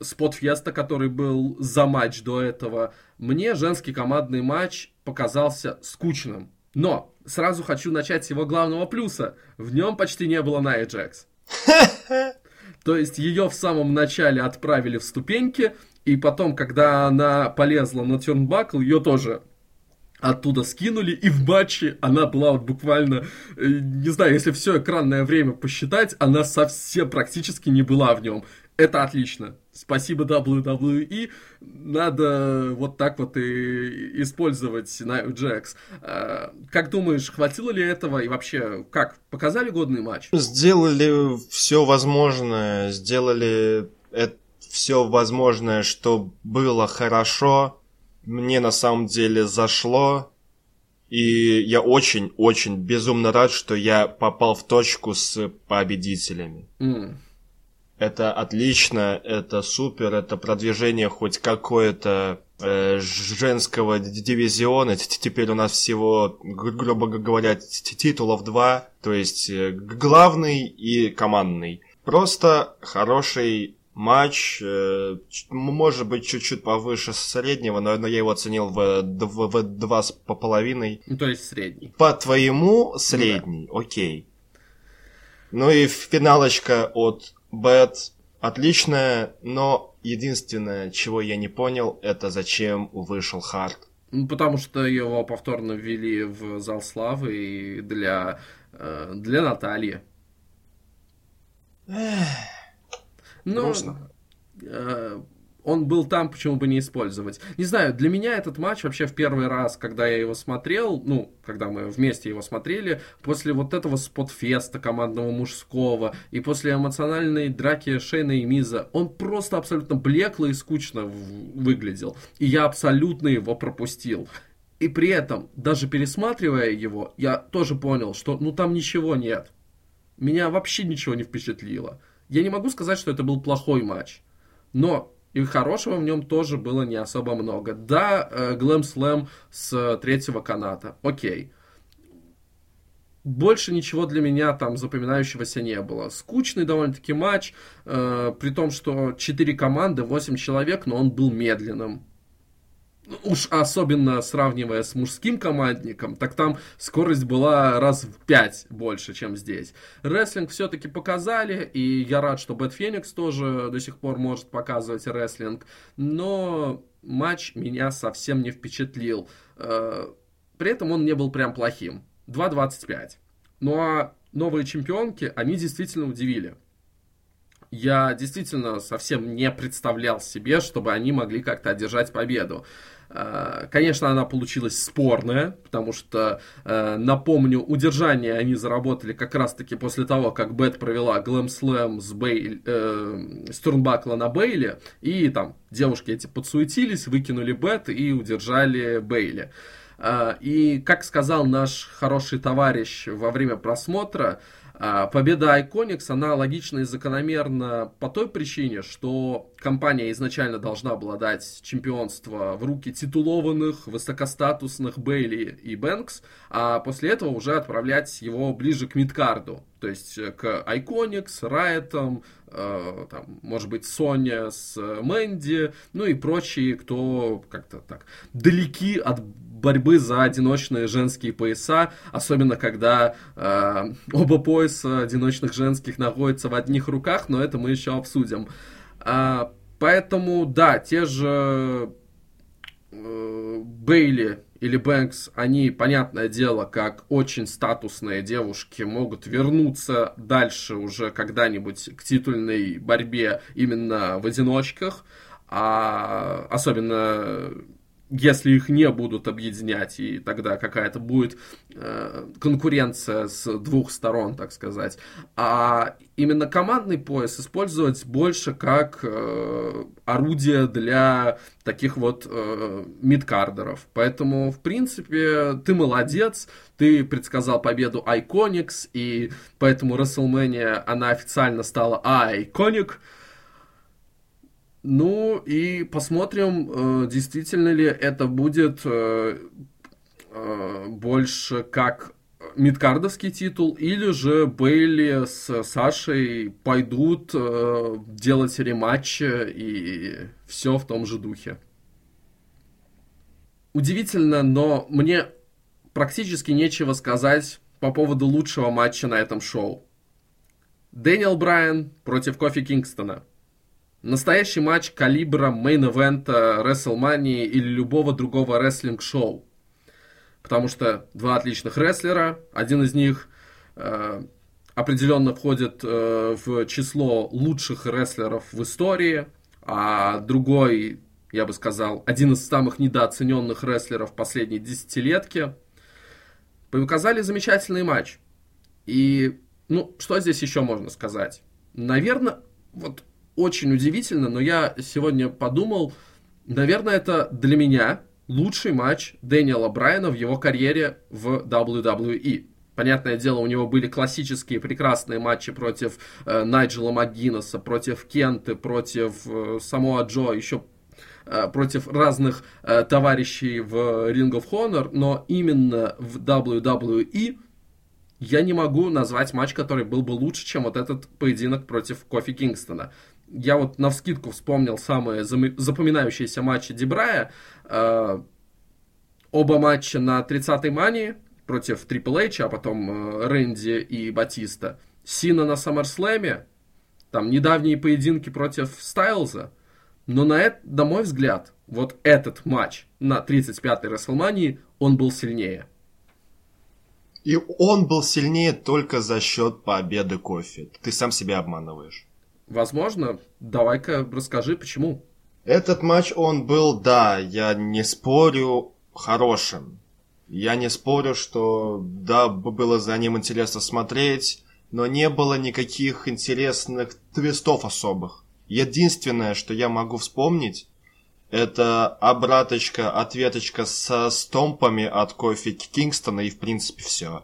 спот-феста, который был за матч до этого, мне женский командный матч показался скучным. Но сразу хочу начать с его главного плюса. В нем почти не было Найя Джекс. <laughs> То есть ее в самом начале отправили в ступеньки, и потом, когда она полезла на тюрнбакл, ее тоже оттуда скинули, и в матче она была вот буквально, э, не знаю, если все экранное время посчитать, она совсем практически не была в нем. Это отлично. Спасибо WWE. Надо вот так вот и использовать Наю Джекс. А, как думаешь, хватило ли этого? И вообще, как? Показали годный матч? Сделали все возможное. Сделали все возможное, что было хорошо. Мне на самом деле зашло. И я очень-очень безумно рад, что я попал в точку с победителями. Mm. Это отлично, это супер, это продвижение хоть какое-то э, женского дивизиона. Теперь у нас всего, грубо говоря, титулов два, то есть э, главный и командный. Просто хороший матч, э, может быть, чуть-чуть повыше среднего, но, но я его оценил в, в, в два с половиной. Ну, то есть средний. По твоему средний, ну, да. окей. Ну и финалочка от Бэт отличная, но единственное, чего я не понял, это зачем вышел Харт. Ну, потому что его повторно ввели в зал славы и для, э, для Натальи. Ну, Грустно. Э, он был там, почему бы не использовать. Не знаю, для меня этот матч вообще в первый раз, когда я его смотрел, ну, когда мы вместе его смотрели, после вот этого спотфеста командного мужского и после эмоциональной драки Шейна и Миза, он просто абсолютно блекло и скучно выглядел. И я абсолютно его пропустил. И при этом, даже пересматривая его, я тоже понял, что ну там ничего нет. Меня вообще ничего не впечатлило. Я не могу сказать, что это был плохой матч. Но и хорошего в нем тоже было не особо много. Да, э, Глэм Слэм с третьего каната. Окей. Больше ничего для меня там запоминающегося не было. Скучный довольно-таки матч, э, при том, что 4 команды, 8 человек, но он был медленным уж особенно сравнивая с мужским командником, так там скорость была раз в пять больше, чем здесь. Рестлинг все-таки показали, и я рад, что Бэт Феникс тоже до сих пор может показывать рестлинг, но матч меня совсем не впечатлил. Э, при этом он не был прям плохим. 2.25. Ну а новые чемпионки, они действительно удивили я действительно совсем не представлял себе, чтобы они могли как-то одержать победу. Э, конечно, она получилась спорная, потому что, э, напомню, удержание они заработали как раз-таки после того, как Бет провела Глэм Слэм с, Бейль, э, с на Бейли, и там девушки эти подсуетились, выкинули Бет и удержали Бейли. Э, и, как сказал наш хороший товарищ во время просмотра, победа Iconics, она логична и закономерна по той причине, что компания изначально должна была дать чемпионство в руки титулованных, высокостатусных Бейли и Бэнкс, а после этого уже отправлять его ближе к мидкарду, то есть э, к Iconics, Райтам, э, там, может быть, Соня с Мэнди, ну и прочие, кто как-то так далеки от борьбы за одиночные женские пояса, особенно когда э, оба пояса одиночных женских находятся в одних руках, но это мы еще обсудим. А, поэтому, да, те же э, Бейли или Бэнкс, они, понятное дело, как очень статусные девушки, могут вернуться дальше уже когда-нибудь к титульной борьбе именно в одиночках, а особенно если их не будут объединять, и тогда какая-то будет э, конкуренция с двух сторон, так сказать. А именно командный пояс использовать больше как э, орудие для таких вот э, мидкардеров. Поэтому, в принципе, ты молодец, ты предсказал победу Iconics, и поэтому WrestleMania, она официально стала Iconic, ну и посмотрим, э, действительно ли это будет э, э, больше как мидкардовский титул, или же Бейли с Сашей пойдут делать рематч и все в том же духе. Удивительно, но мне практически нечего сказать по поводу лучшего матча на этом шоу. Дэниел Брайан против Кофи Кингстона – Настоящий матч калибра main event а WrestleMania или любого другого рестлинг-шоу. Потому что два отличных рестлера, один из них э, определенно входит э, в число лучших рестлеров в истории, а другой, я бы сказал, один из самых недооцененных рестлеров последней десятилетки. Показали замечательный матч. И, ну, что здесь еще можно сказать? Наверное, вот очень удивительно, но я сегодня подумал, наверное, это для меня лучший матч Дэниела Брайана в его карьере в WWE. Понятное дело, у него были классические прекрасные матчи против э, Найджела МакГиннесса, против Кенты, против э, Самоа Джо, еще э, против разных э, товарищей в Ring of Honor, но именно в WWE я не могу назвать матч, который был бы лучше, чем вот этот поединок против Кофи Кингстона я вот на вскидку вспомнил самые запоминающиеся матчи Дебрая. Э, оба матча на 30-й мании против Трипл а потом э, Рэнди и Батиста. Сина на Саммерслэме. Там недавние поединки против Стайлза. Но на, это, на мой взгляд, вот этот матч на 35-й Расселмании, он был сильнее. И он был сильнее только за счет победы кофе. Ты сам себя обманываешь. Возможно. Давай-ка расскажи, почему. Этот матч, он был, да, я не спорю, хорошим. Я не спорю, что, да, было за ним интересно смотреть, но не было никаких интересных твистов особых. Единственное, что я могу вспомнить, это обраточка, ответочка со стомпами от Кофи Кингстона и в принципе все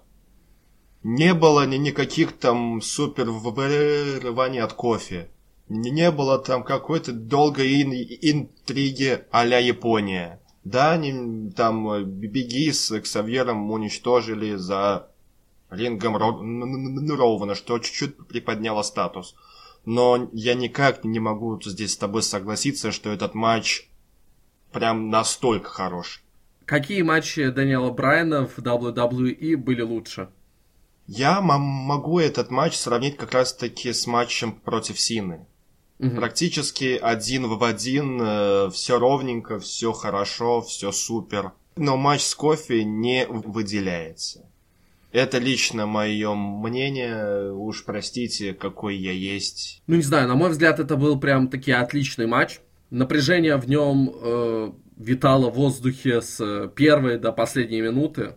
не было ни никаких там супер вырываний от кофе. Не было там какой-то долгой ин интриги а-ля Япония. Да, они там э, Беги с Ксавьером уничтожили за рингом Роувана, что чуть-чуть приподняло статус. Но я никак не могу здесь с тобой согласиться, что этот матч прям настолько хорош. Какие матчи Даниэла Брайана в WWE были лучше? Я могу этот матч сравнить как раз-таки с матчем против Сины. Угу. Практически один в один, э, все ровненько, все хорошо, все супер. Но матч с кофе не выделяется. Это лично мое мнение, уж простите, какой я есть. Ну не знаю, на мой взгляд, это был прям таки отличный матч. Напряжение в нем э, витало в воздухе с первой до последней минуты.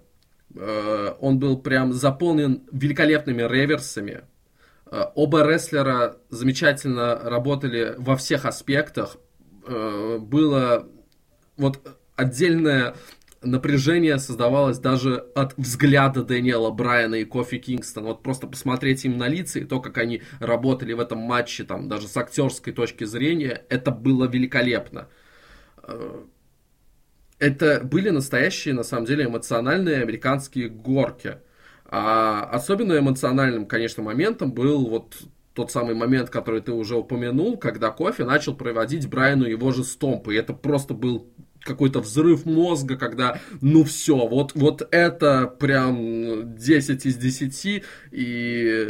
Э, он был прям заполнен великолепными реверсами. Э, оба рестлера замечательно работали во всех аспектах. Э, было вот отдельное напряжение создавалось даже от взгляда Дэниела Брайана и Кофи Кингстона. Вот просто посмотреть им на лица и то, как они работали в этом матче, там, даже с актерской точки зрения, это было великолепно. Это были настоящие, на самом деле, эмоциональные американские горки. А особенно эмоциональным, конечно, моментом был вот тот самый момент, который ты уже упомянул, когда Кофи начал проводить Брайану его же стомпы. И это просто был какой-то взрыв мозга, когда, ну все, вот, вот это прям 10 из 10, и,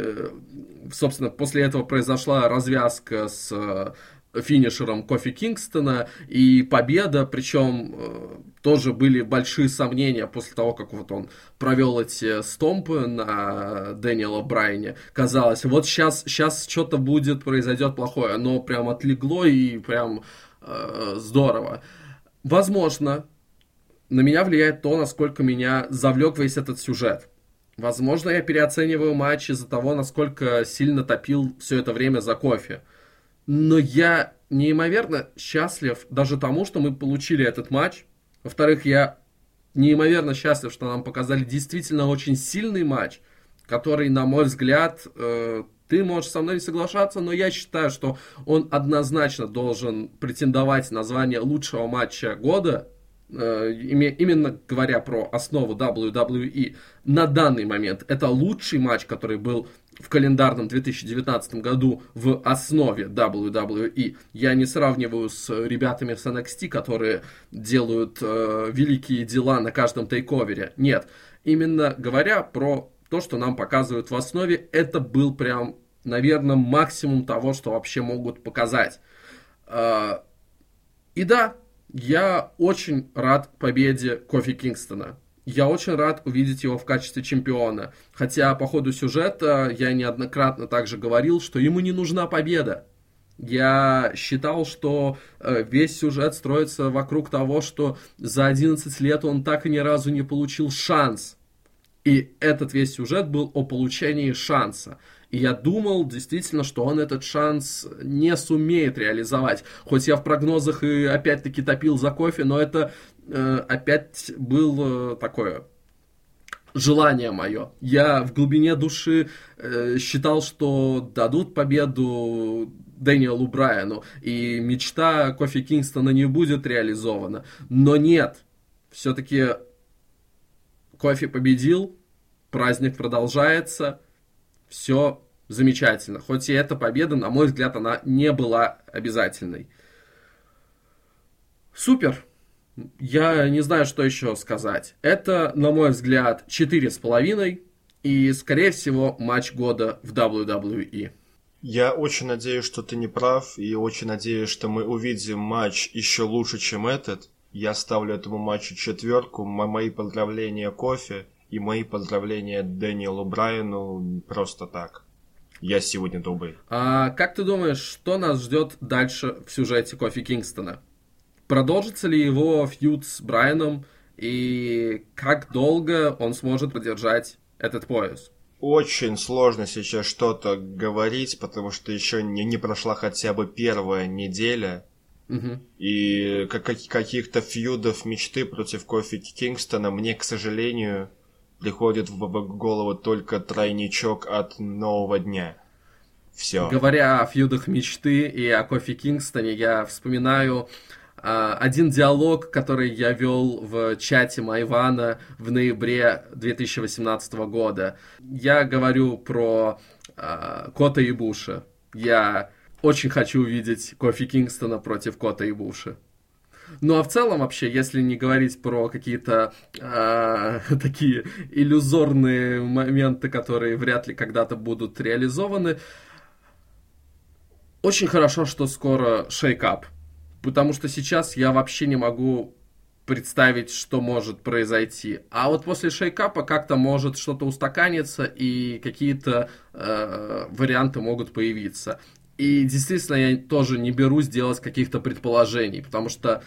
собственно, после этого произошла развязка с финишером Кофи Кингстона и победа, причем э, тоже были большие сомнения после того, как вот он провел эти стомпы на Дэниела Брайне. Казалось, вот сейчас, сейчас что-то будет, произойдет плохое, но прям отлегло и прям э, здорово. Возможно, на меня влияет то, насколько меня завлек весь этот сюжет. Возможно, я переоцениваю матч из-за того, насколько сильно топил все это время за кофе. Но я неимоверно счастлив даже тому, что мы получили этот матч. Во-вторых, я неимоверно счастлив, что нам показали действительно очень сильный матч, который, на мой взгляд, э, ты можешь со мной не соглашаться, но я считаю, что он однозначно должен претендовать на звание лучшего матча года, именно говоря про основу WWE на данный момент. Это лучший матч, который был в календарном 2019 году в основе WWE. Я не сравниваю с ребятами с NXT, которые делают э, великие дела на каждом тейковере. Нет, именно говоря про то, что нам показывают в основе, это был прям, наверное, максимум того, что вообще могут показать. А, и да, я очень рад победе Кофи Кингстона. Я очень рад увидеть его в качестве чемпиона. Хотя по ходу сюжета я неоднократно также говорил, что ему не нужна победа. Я считал, что э, весь сюжет строится вокруг того, что за 11 лет он так и ни разу не получил шанс и этот весь сюжет был о получении шанса. И я думал действительно, что он этот шанс не сумеет реализовать. Хоть я в прогнозах и опять-таки топил за кофе, но это э, опять было такое желание мое. Я в глубине души э, считал, что дадут победу Дэниелу Брайану, и мечта Кофи Кингстона не будет реализована. Но нет, все-таки Кофи победил, праздник продолжается, все замечательно. Хоть и эта победа, на мой взгляд, она не была обязательной. Супер! Я не знаю, что еще сказать. Это, на мой взгляд, 4,5 и, скорее всего, матч года в WWE. Я очень надеюсь, что ты не прав, и очень надеюсь, что мы увидим матч еще лучше, чем этот. Я ставлю этому матчу четверку. Мои поздравления кофе и мои поздравления Дэниелу Брайану просто так. Я сегодня добрый. А как ты думаешь, что нас ждет дальше в сюжете Кофи Кингстона? Продолжится ли его фьюд с Брайаном и как долго он сможет продержать этот пояс? Очень сложно сейчас что-то говорить, потому что еще не, не прошла хотя бы первая неделя. Угу. И как, каких-то фьюдов мечты против Кофи Кингстона мне, к сожалению, приходит в голову только тройничок от нового дня. Все. Говоря о фьюдах мечты и о Кофи Кингстоне, я вспоминаю Uh, один диалог, который я вел в чате Майвана в ноябре 2018 года. Я говорю про uh, Кота и Буша. Я очень хочу увидеть Кофи Кингстона против Кота и Буша. Ну а в целом вообще, если не говорить про какие-то э, <laughs> такие иллюзорные моменты, которые вряд ли когда-то будут реализованы, очень хорошо, что скоро шейкап. Потому что сейчас я вообще не могу представить, что может произойти. А вот после шейкапа как-то может что-то устаканиться и какие-то э, варианты могут появиться. И действительно, я тоже не берусь делать каких-то предположений, потому что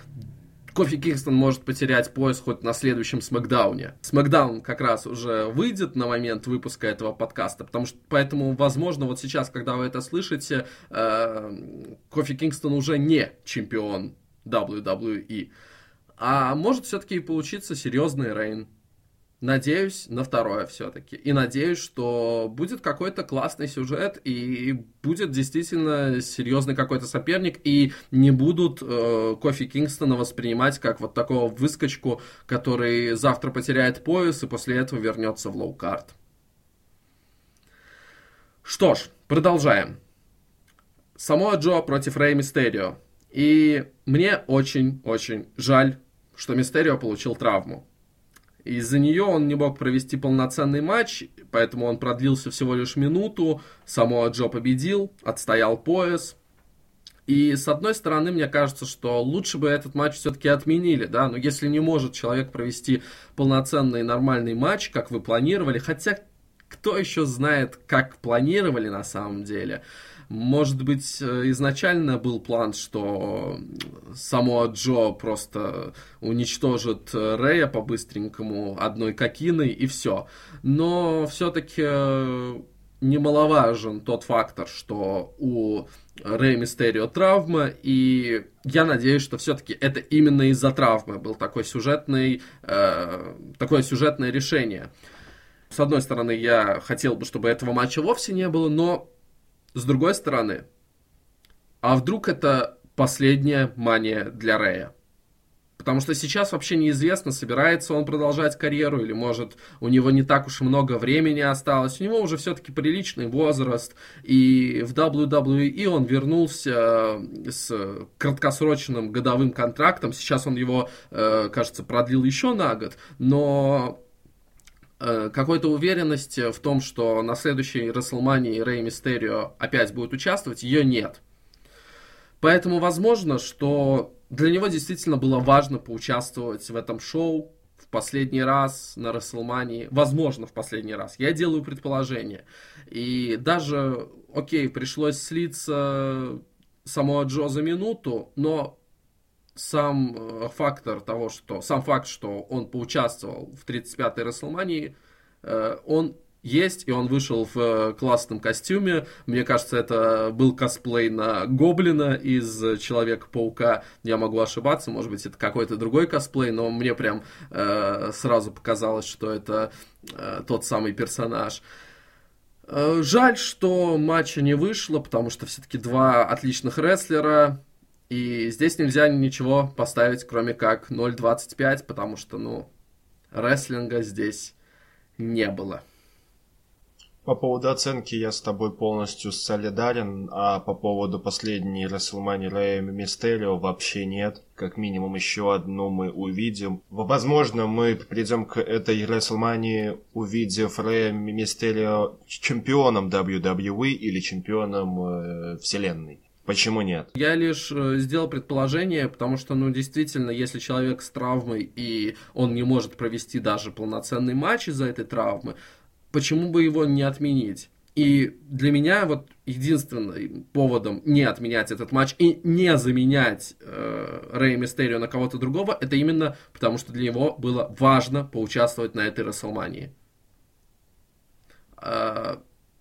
Кофи Кингстон может потерять пояс хоть на следующем Смакдауне. Смакдаун как раз уже выйдет на момент выпуска этого подкаста, потому что поэтому, возможно, вот сейчас, когда вы это слышите, э, Кофи Кингстон уже не чемпион WWE. А может все-таки получиться серьезный Рейн. Надеюсь на второе все-таки. И надеюсь, что будет какой-то классный сюжет, и будет действительно серьезный какой-то соперник, и не будут э, Кофи Кингстона воспринимать как вот такого выскочку, который завтра потеряет пояс и после этого вернется в low card. Что ж, продолжаем. Само Джо против Рэй Мистерио. И мне очень-очень жаль, что Мистерио получил травму. Из-за нее он не мог провести полноценный матч, поэтому он продлился всего лишь минуту. Само Джо победил, отстоял пояс. И с одной стороны, мне кажется, что лучше бы этот матч все-таки отменили, да, но если не может человек провести полноценный нормальный матч, как вы планировали, хотя кто еще знает, как планировали на самом деле, может быть, э, изначально был план, что само Джо просто уничтожит э, Рэя по-быстренькому одной кокиной и все. Но все-таки э, немаловажен тот фактор, что у Рэя Мистерио травма, и я надеюсь, что все-таки это именно из-за травмы был такой сюжетный, э, такое сюжетное решение. С одной стороны, я хотел бы, чтобы этого матча вовсе не было, но с другой стороны, а вдруг это последняя мания для Рэя? Потому что сейчас вообще неизвестно, собирается он продолжать карьеру или, может, у него не так уж много времени осталось. У него уже все-таки приличный возраст. И в WWE он вернулся с краткосрочным годовым контрактом. Сейчас он его, э, кажется, продлил еще на год. Но Э, какой-то уверенности в том, что на следующей Расселмании Рэй Мистерио опять будет участвовать, ее нет. Поэтому возможно, что для него действительно было важно поучаствовать в этом шоу в последний раз на Расселмании. Возможно, в последний раз. Я делаю предположение. И даже, окей, пришлось слиться самого Джо за минуту, но сам э, фактор того, что сам факт, что он поучаствовал в 35-й Расселмании, э, он есть, и он вышел в э, классном костюме. Мне кажется, это был косплей на Гоблина из Человека-паука. Я могу ошибаться, может быть, это какой-то другой косплей, но мне прям сразу показалось, что это тот самый персонаж. Жаль, что матча не вышло, потому что все-таки два отличных рестлера. И здесь нельзя ничего поставить, кроме как 0.25, потому что, ну, рестлинга здесь не было. По поводу оценки я с тобой полностью солидарен, а по поводу последней WrestleMania Рэя Мистерио вообще нет. Как минимум еще одну мы увидим. Возможно, мы придем к этой WrestleMania, увидев Рэя Мистерио чемпионом WWE или чемпионом э, Вселенной. Почему нет? Я лишь э, сделал предположение, потому что, ну, действительно, если человек с травмой и он не может провести даже полноценный матч из-за этой травмы, почему бы его не отменить? И для меня вот единственным поводом не отменять этот матч и не заменять э, Рэй Мистерио на кого-то другого, это именно потому, что для него было важно поучаствовать на этой Расселмании. Э,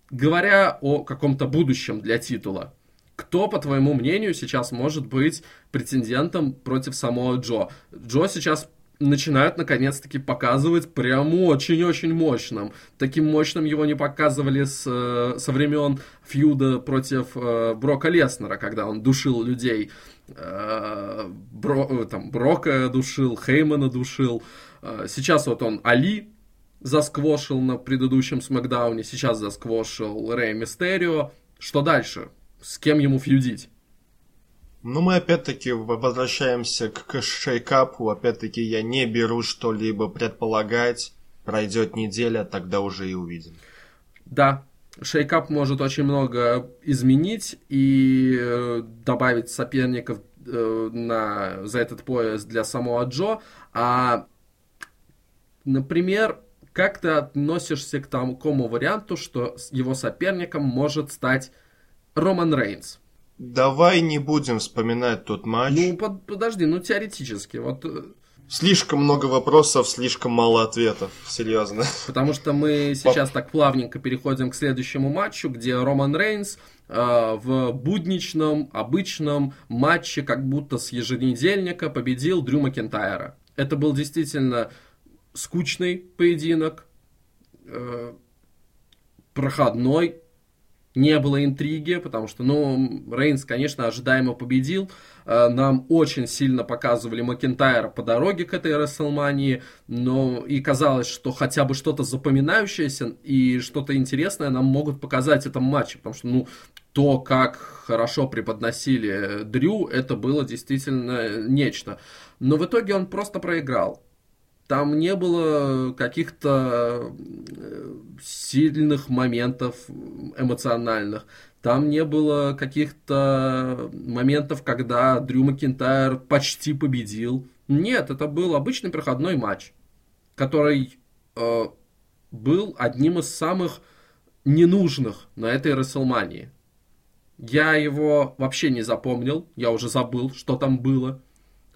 говоря о каком-то будущем для титула, кто, по твоему мнению, сейчас может быть претендентом против самого Джо? Джо сейчас начинают наконец-таки показывать прям очень-очень мощным. Таким мощным его не показывали с, э, со времен фьюда против э, Брока Леснера, когда он душил людей. Э, Бро, э, там, Брока душил, Хеймана душил. Э, сейчас вот он Али засквошил на предыдущем Смакдауне, сейчас засквошил Рэй Мистерио. Что дальше? С кем ему фьюдить. Ну, мы опять-таки возвращаемся к шейкапу. Опять-таки, я не беру что-либо предполагать. Пройдет неделя, тогда уже и увидим. Да, шейкап может очень много изменить и э, добавить соперников э, на, за этот пояс для самого Джо. А, например, как ты относишься к такому варианту, что его соперником может стать Роман Рейнс. Давай не будем вспоминать тот матч. Ну, под, подожди, ну теоретически, вот... Э, Слишком много вопросов, слишком мало ответов. Серьезно. Потому что мы сейчас так плавненько переходим к следующему матчу, где Роман Рейнс э, в будничном, обычном матче, как будто с еженедельника, победил Дрю Макентайра. Это был действительно скучный поединок, э, проходной, не было интриги, потому что, ну, Рейнс, конечно, ожидаемо победил. Э, нам очень сильно показывали Макентайра по дороге к этой Расселмании, но и казалось, что хотя бы что-то запоминающееся и что-то интересное нам могут показать в этом матче, потому что, ну, то, как хорошо преподносили Дрю, это было действительно нечто. Но в итоге он просто проиграл. Там не было каких-то э, сильных моментов эмоциональных. Там не было каких-то моментов, когда Дрю Макинтайр почти победил. Нет, это был обычный проходной матч, который э, был одним из самых ненужных на этой Расселмании. Я его вообще не запомнил, я уже забыл, что там было.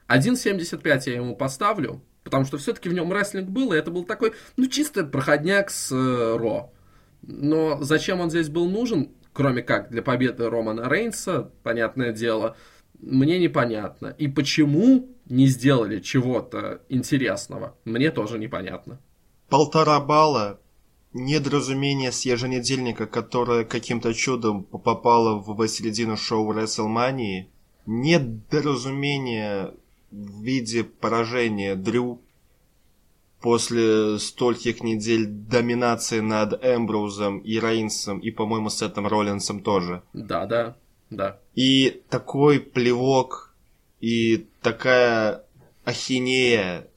1.75 я ему поставлю, Потому что все-таки в нем рестлинг был, и это был такой, ну, чисто проходняк с э, Ро. Но зачем он здесь был нужен, кроме как для победы Романа Рейнса, понятное дело, мне непонятно. И почему не сделали чего-то интересного, мне тоже непонятно. Полтора балла недоразумение с еженедельника, которое каким-то чудом попало в середину шоу WrestleMania, недоразумение в виде поражения Дрю после стольких недель доминации над Эмброузом и Рейнсом и, по-моему, с Сетом Роллинсом тоже. Да, да, да. И такой плевок и такая ахинея.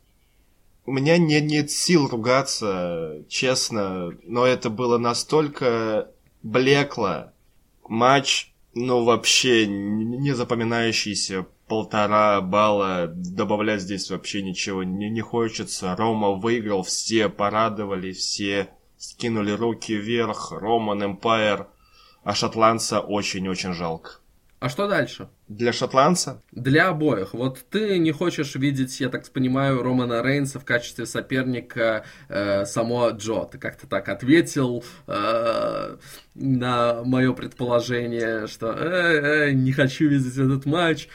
У меня не, нет сил ругаться, честно, но это было настолько блекло. Матч, ну, вообще не запоминающийся полтора балла, добавлять здесь вообще ничего не, не хочется. Рома выиграл, все порадовали, все скинули руки вверх, Роман Эмпайр, а шотландца очень-очень жалко. А что дальше? Для шотландца? Для обоих. Вот ты не хочешь видеть, я так понимаю, Романа Рейнса в качестве соперника э, само Джо. Ты как-то так ответил э, на мое предположение, что э, э, не хочу видеть этот матч.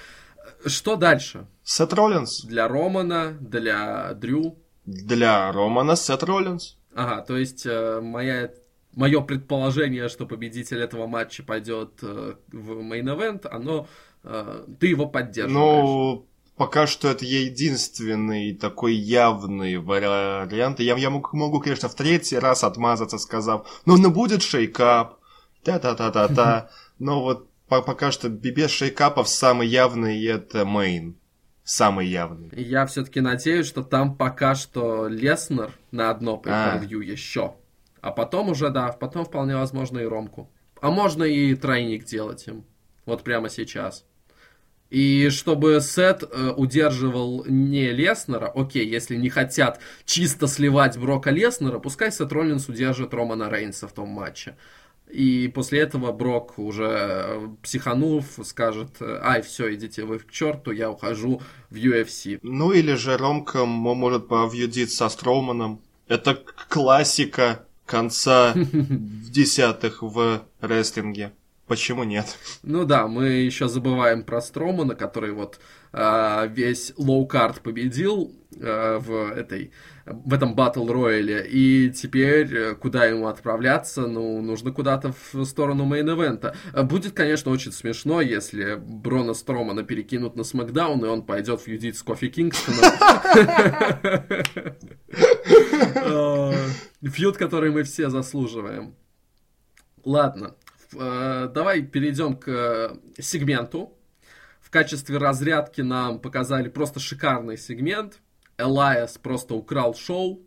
Что дальше? Сет Роллинс. Для Романа, для Дрю. Для Романа Сет Роллинс. Ага, то есть э, моя, мое предположение, что победитель этого матча пойдет э, в main event, оно... Э, ты его поддерживаешь. Ну, пока что это единственный такой явный вариант. Я, я могу, могу, конечно, в третий раз отмазаться, сказав, ну, ну будет shake-up, та-та-та-та-та. <laughs> Но вот пока что без shake-up ов самый явный это main. Самый явный. Я все-таки надеюсь, что там пока что Леснер на одно pay-per-view еще. А потом уже, да, потом вполне возможно и Ромку. А можно и тройник делать им. Вот прямо сейчас. И чтобы Сет э, удерживал не Леснера, окей, если не хотят чисто сливать Брока Леснера, пускай Сет Роллинс удержит Романа Рейнса в том матче. И после этого Брок уже э, психанув скажет, ай, все, идите вы к черту, я ухожу в UFC. Ну или же Ромка может по feud ить со Строуманом. Это классика конца <laughs> десятых в рестлинге. Почему нет? Ну да, мы еще забываем про Стромана, который вот э, весь low card победил э, в этой в этом battle royal е и теперь э, куда ему отправляться? Ну, нужно куда-то в сторону main event а. Будет, конечно, очень смешно, если Брона Стромана перекинут на SmackDown, и он пойдет feud ить с Кофи Кингстоном. Фьюд, который мы все заслуживаем. Ладно, давай перейдем к сегменту. Качестве разрядки нам показали просто шикарный сегмент. Элайас просто украл шоу.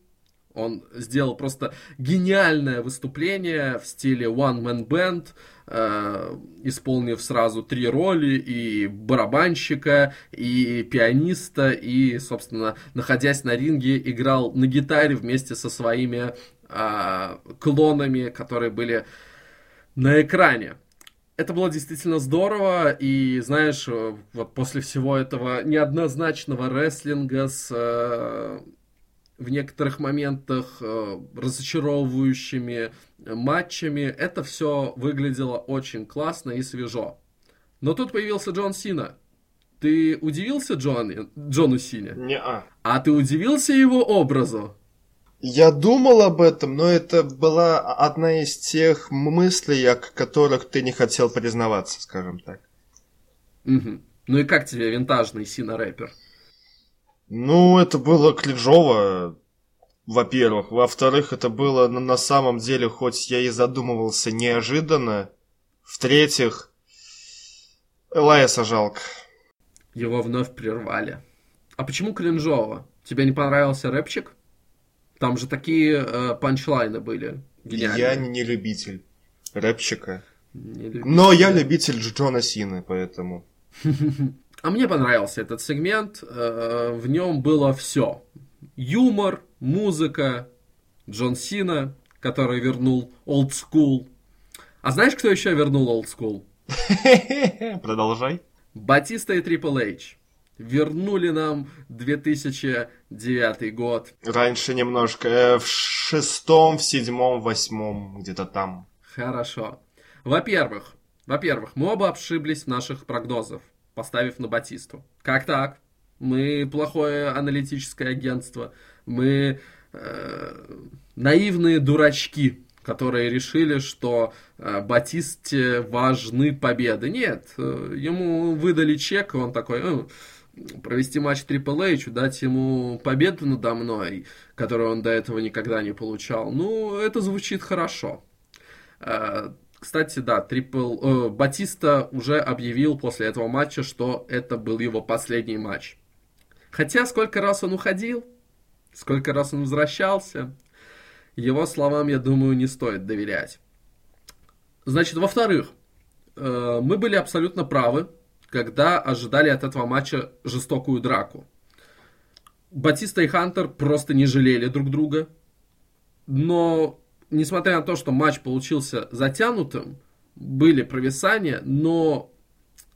Он сделал просто гениальное выступление в стиле One Man Band, э, исполнив сразу три роли, и барабанщика, и пианиста, и, собственно, находясь на ринге, играл на гитаре вместе со своими э, клонами, которые были на экране. Это было действительно здорово, и знаешь, э, вот после всего этого неоднозначного рестлинга с э, в некоторых моментах э, разочаровывающими матчами, это все выглядело очень классно и свежо. Но тут появился Джон Сина. Ты удивился Джон, Джону Сине? Не-а. А ты удивился его образу? Я думал об этом, но это была одна из тех мыслей, о которых ты не хотел признаваться, скажем так. Угу. Ну и как тебе винтажный Сина рэпер? Ну, это было клежово, во-первых. Во-вторых, это было на самом деле, хоть я и задумывался неожиданно. В-третьих, Элайса жалко. Его вновь прервали. А почему кринжово? Тебе не понравился рэпчик? Там же такие э, панчлайны были. Гениальные. Я не любитель рэпчика. Не любитель. Но я любитель Джона Сины, поэтому. <laughs> А мне понравился этот сегмент. Э, в нем было все. Юмор, музыка, Джон Сина, который вернул Old School. А знаешь, кто еще вернул Old School? <laughs> Продолжай. Батиста и Трипл Эйч. Вернули нам 2009 год. Раньше немножко, э, в шестом, в седьмом, восьмом, где-то там. Хорошо. Во-первых, во-первых, мы оба обшиблись в наших прогнозах, поставив на Батисту. Как так? Мы плохое аналитическое агентство. Мы э, наивные дурачки, которые решили, что э, Батисте важны победы. Нет, э, ему выдали чек, и он такой, э, провести матч Triple H, дать ему победу надо мной, которую он до этого никогда не получал. Ну, это звучит хорошо. Э, кстати, да, Трипл, э, Батиста уже объявил после этого матча, что это был его последний матч. Хотя сколько раз он уходил, сколько раз он возвращался, его словам, я думаю, не стоит доверять. Значит, во-вторых, э, мы были абсолютно правы, когда ожидали от этого матча жестокую драку. Батиста и Хантер просто не жалели друг друга. Но, несмотря на то, что матч получился затянутым, были провисания, но...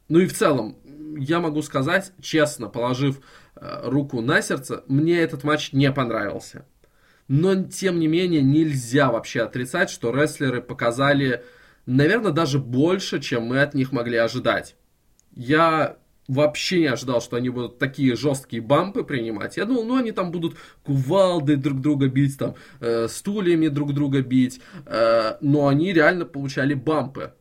Ну и в целом, я могу сказать, честно, положив э, руку на сердце, мне этот матч не понравился. Но, тем не менее, нельзя вообще отрицать, что рестлеры показали, наверное, даже больше, чем мы от них могли ожидать. Я вообще не ожидал, что они будут такие жесткие бампы принимать. Я думал, ну они там будут кувалды друг друга бить, там э, стульями друг друга бить, э, но они реально получали бампы.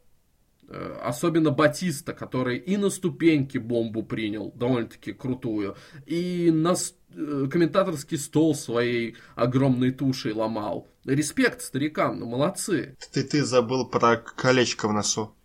Э, особенно Батиста, который и на ступеньке бомбу принял, довольно-таки крутую, и на э, комментаторский стол своей огромной тушей ломал. Респект старикам, ну молодцы. Ты, ты забыл про колечко в носу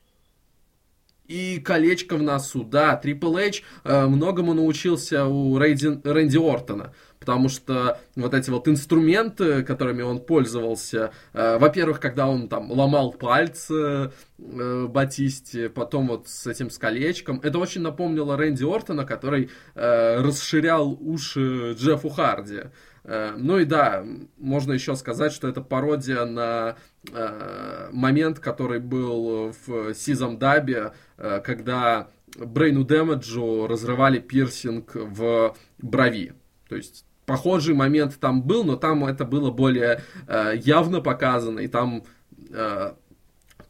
и колечко в носу. Да, Triple H э, многому научился у Рейди, Рэнди Ортона, потому что вот эти вот инструменты, которыми он пользовался, э, во-первых, когда он там ломал пальцы э, Батисте, потом вот с этим с колечком, это очень напомнило Рэнди Ортона, который э, расширял уши Джеффу Харди. Э, ну и да, можно еще сказать, что это пародия на момент, который был в Сизом Дабе, э, когда Брейну Дэмэджу разрывали пирсинг в брови. То есть похожий момент там был, но там это было более явно показано, и там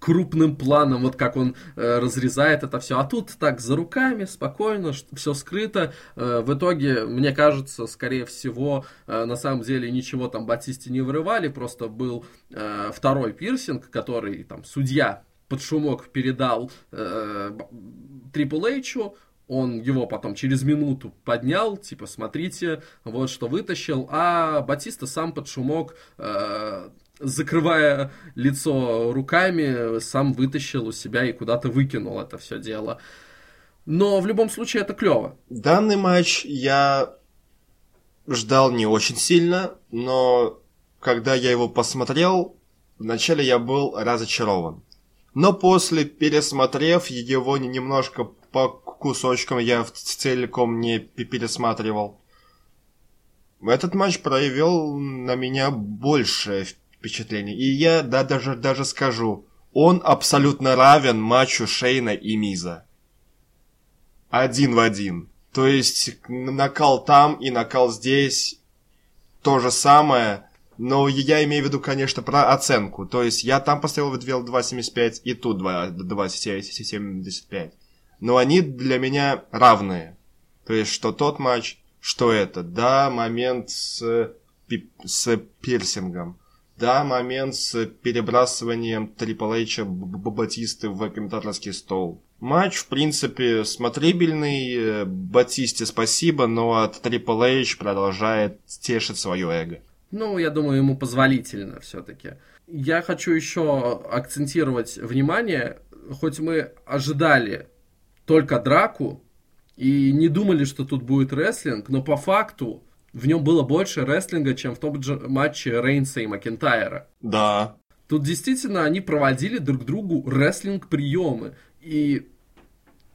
крупным планом, вот как он э, разрезает это все. А тут так за руками, спокойно, все скрыто. Э, в итоге, мне кажется, скорее всего, э, на самом деле ничего там Батисте не вырывали, просто был э, второй пирсинг, который там судья под шумок передал Трипл э, Эйчу, он его потом через минуту поднял, типа, смотрите, вот что вытащил, а Батиста сам под шумок э, закрывая лицо руками, сам вытащил у себя и куда-то выкинул это все дело. Но в любом случае это клево. Данный матч я ждал не очень сильно, но когда я его посмотрел, вначале я был разочарован. Но после, пересмотрев его немножко по кусочкам, я целиком не пересматривал. Этот матч проявил на меня большее впечатление. И я да, даже, даже скажу, он абсолютно равен матчу Шейна и Миза. Один в один. То есть накал там и накал здесь то же самое, но я имею в виду, конечно, про оценку. То есть я там поставил в 2.75 и тут 2.75. Но они для меня равные. То есть что тот матч, что это. Да, момент с, с пирсингом да, момент с перебрасыванием Трипл Эйча Батисты в комментаторский стол. Матч, в принципе, смотрибельный. Батисте спасибо, но Трипл Эйч продолжает тешить свое эго. Ну, я думаю, ему позволительно все-таки. Я хочу еще акцентировать внимание, хоть мы ожидали только драку и не думали, что тут будет рестлинг, но по факту в нем было больше рестлинга, чем в том же матче Рейнса и Макентайра. Да. Тут действительно они проводили друг другу рестлинг-приемы. И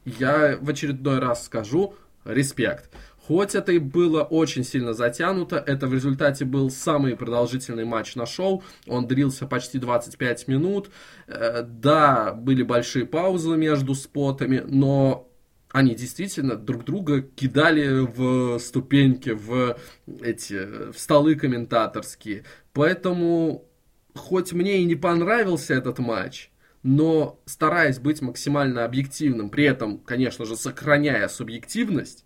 я в очередной раз скажу респект. Хоть это и было очень сильно затянуто, это в результате был самый продолжительный матч на шоу. Он длился почти 25 минут. Э, да, были большие паузы между спотами, но они действительно друг друга кидали в ступеньки, в эти в столы комментаторские. Поэтому, хоть мне и не понравился этот матч, но стараясь быть максимально объективным, при этом, конечно же, сохраняя субъективность,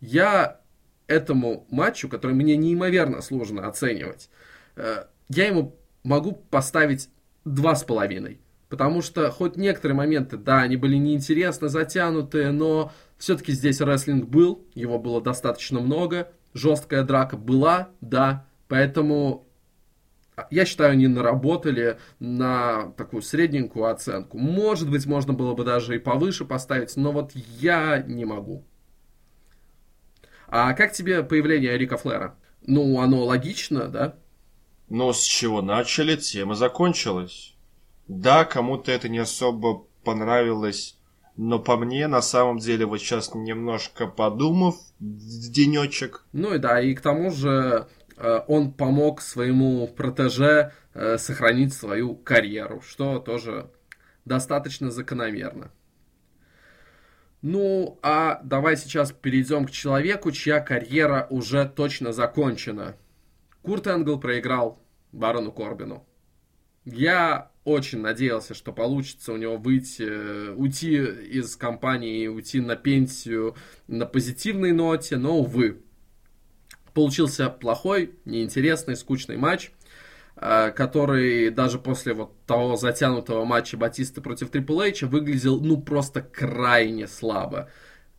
я этому матчу, который мне неимоверно сложно оценивать, э, я ему могу поставить два с половиной. Потому что хоть некоторые моменты, да, они были неинтересно затянутые, но все-таки здесь рестлинг был, его было достаточно много, жесткая драка была, да, поэтому я считаю, они наработали на такую средненькую оценку. Может быть, можно было бы даже и повыше поставить, но вот я не могу. А как тебе появление Рика Флера? Ну, оно логично, да? Но с чего начали, тема закончилась. Да, кому-то это не особо понравилось, но по мне, на самом деле, вот сейчас немножко подумав, денечек. Ну и да, и к тому же э, он помог своему протеже э, сохранить свою карьеру, что тоже достаточно закономерно. Ну, а давай сейчас перейдем к человеку, чья карьера уже точно закончена. Курт Энгл проиграл Барону Корбину. Я очень надеялся, что получится у него выйти, э, уйти из компании уйти на пенсию на позитивной ноте, но, увы. Получился плохой, неинтересный, скучный матч, э, который даже после вот того затянутого матча Батисты против Трипл Эйча выглядел, ну, просто крайне слабо.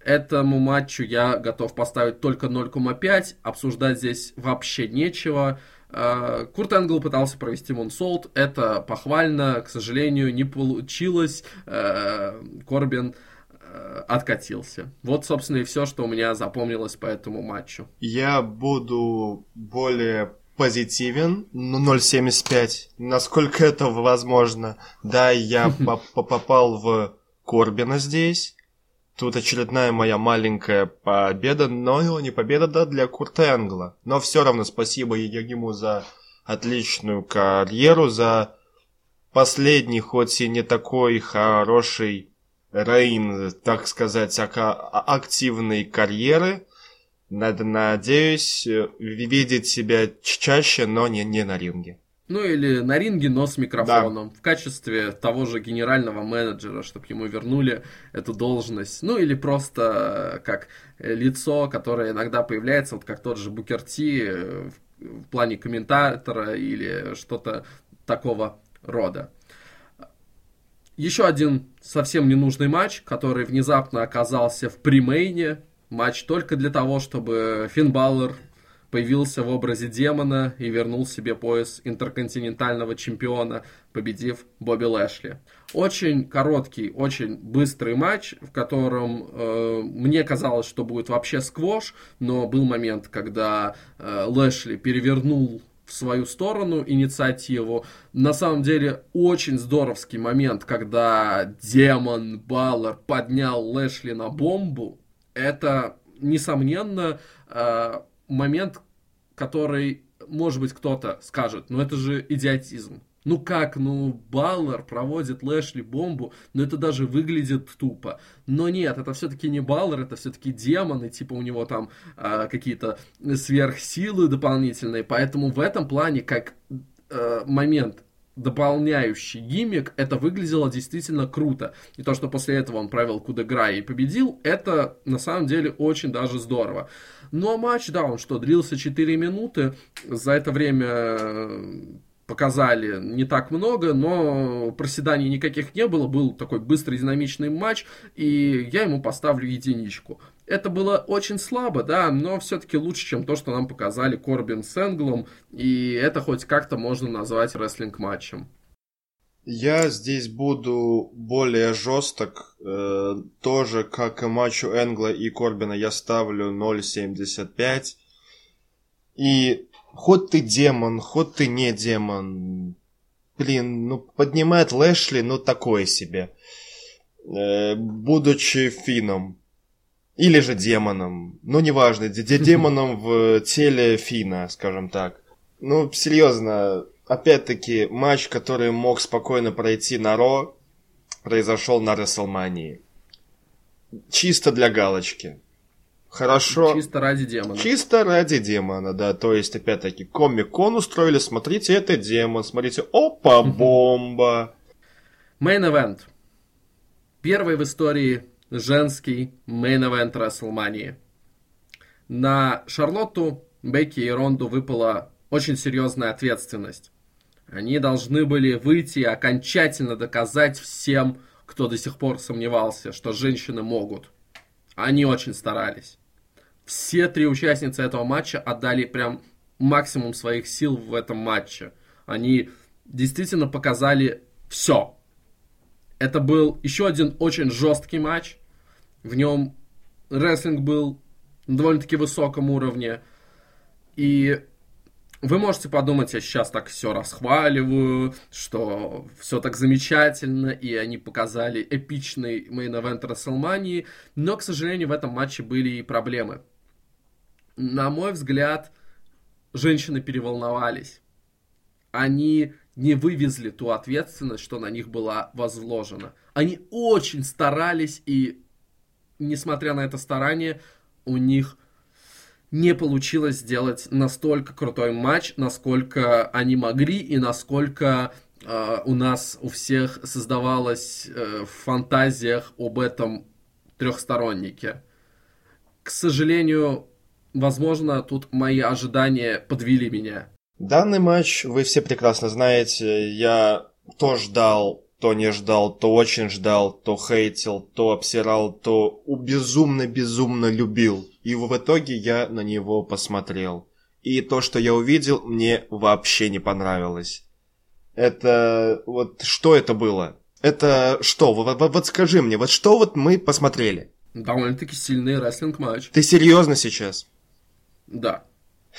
Этому матчу я готов поставить только 0,5, обсуждать здесь вообще нечего. Э, Курт Энгл пытался провести Мунсолт, это похвально, к сожалению, не получилось. Э, Корбин э, откатился. Вот, собственно, и все, что у меня запомнилось по этому матчу. Я буду более позитивен, ну 0.75, насколько это возможно. Да, я <laughs> попал в Корбина здесь, Тут очередная моя маленькая победа, но не победа да, для Курта Энгла. Но все равно спасибо ему за отличную карьеру, за последний, хоть и не такой хороший рейн, так сказать, активной карьеры. Надеюсь видеть себя чаще, но не, не на ринге. Ну или на ринге, но с микрофоном. Да. В качестве того же генерального менеджера, чтобы ему вернули эту должность. Ну или просто как лицо, которое иногда появляется, вот как тот же Букерти э, в, плане комментатора или что-то такого рода. Еще один совсем ненужный матч, который внезапно оказался в примейне. Матч только для того, чтобы Финн Баллер появился в образе демона и вернул себе пояс интерконтинентального чемпиона, победив Бобби Лэшли. Очень короткий, очень быстрый матч, в котором э, мне казалось, что будет вообще сквош, но был момент, когда э, Лэшли перевернул в свою сторону инициативу. На самом деле очень здоровский момент, когда демон Баллар поднял Лэшли на бомбу. Это, несомненно, момент, который, может быть, кто-то скажет, ну это же идиотизм. Ну как, ну Баллар проводит Лэшли бомбу, но это даже выглядит тупо. Но нет, это все-таки не Баллар, это все-таки демон, и типа у него там э, какие-то сверхсилы дополнительные. Поэтому в этом плане, как э, момент дополняющий гиммик, это выглядело действительно круто. И то, что после этого он провел Кудегра и победил, это на самом деле очень даже здорово. Ну а матч, да, он что, длился 4 минуты. За это время показали не так много, но проседаний никаких не было. Был такой быстрый динамичный матч, и я ему поставлю единичку. Это было очень слабо, да, но все-таки лучше, чем то, что нам показали Корбин с Энглом, и это хоть как-то можно назвать рестлинг-матчем. Я здесь буду более жесток. Э, тоже, как и матчу Энгла и Корбина, я ставлю 0.75. И хоть ты демон, хоть ты не демон, блин, ну, поднимает Лэшли, ну, такое себе. Э, будучи фином. Или же демоном. Ну, неважно, <laughs> демоном в теле Фина, скажем так. Ну, серьезно, опять-таки, матч, который мог спокойно пройти на Ро, произошел на Расселмании. Чисто для галочки. Хорошо. Чисто ради демона. Чисто ради демона, да. То есть, опять-таки, комик-кон устроили. Смотрите, это демон. Смотрите, опа, бомба. Main event. Первый в истории женский event WrestleMania. На Шарлотту, Бекки и Ронду выпала очень серьезная ответственность. Они должны были выйти и окончательно доказать всем, кто до сих пор сомневался, что женщины могут. Они очень старались все три участницы этого матча отдали прям максимум своих сил в этом матче. Они действительно показали все. Это был еще один очень жесткий матч. В нем рестлинг был на довольно-таки высоком уровне. И вы можете подумать, я сейчас так все расхваливаю, что все так замечательно, и они показали эпичный мейн-эвент WrestleMania, но, к сожалению, в этом матче были и проблемы на мой взгляд, женщины переволновались. Они не вывезли ту ответственность, что на них была возложена. Они очень старались, и несмотря на это старание, у них не получилось сделать настолько крутой матч, насколько они могли и насколько э, у нас у всех создавалось э, в фантазиях об этом трехстороннике. К сожалению, возможно, тут мои ожидания подвели меня. Данный матч вы все прекрасно знаете. Я то ждал, то не ждал, то очень ждал, то хейтил, то обсирал, то безумно-безумно любил. И в итоге я на него посмотрел. И то, что я увидел, мне вообще не понравилось. Это... Вот что это было? Это что? Вот, вот, вот скажи мне, вот что вот мы посмотрели? Довольно-таки сильный рестлинг-матч. Ты серьезно сейчас? Да.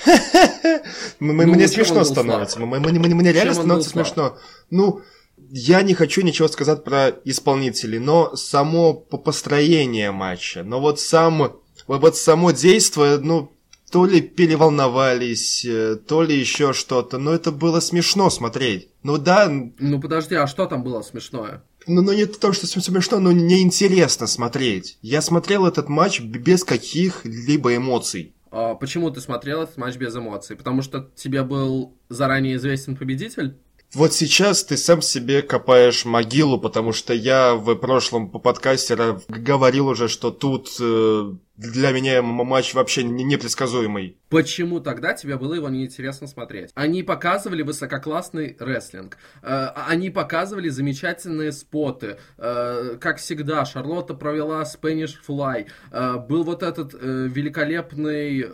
<laughs> Ну, мне смешно становится. Мне реально становится смешно. Ну, я не хочу ничего сказать про исполнителей, но само построение матча, но вот сам, вот само действие, ну, то ли переволновались, э, то ли еще что-то, но это было смешно смотреть. Ну да. Ну подожди, а что там было смешное? Ну, ну не то, что смешно, но неинтересно смотреть. Я смотрел этот матч без каких-либо эмоций. А почему ты смотрел этот матч без эмоций? Потому что тебе был заранее известен победитель? Вот сейчас ты сам себе копаешь могилу, потому что я в прошлом по подкасте говорил уже, что тут э, для меня матч вообще непредсказуемый. Почему тогда тебе было его неинтересно смотреть? Они показывали высококлассный рестлинг. Э, они показывали замечательные споты. Э, как всегда, Шарлотта провела Spanish Fly. Э, был вот этот великолепный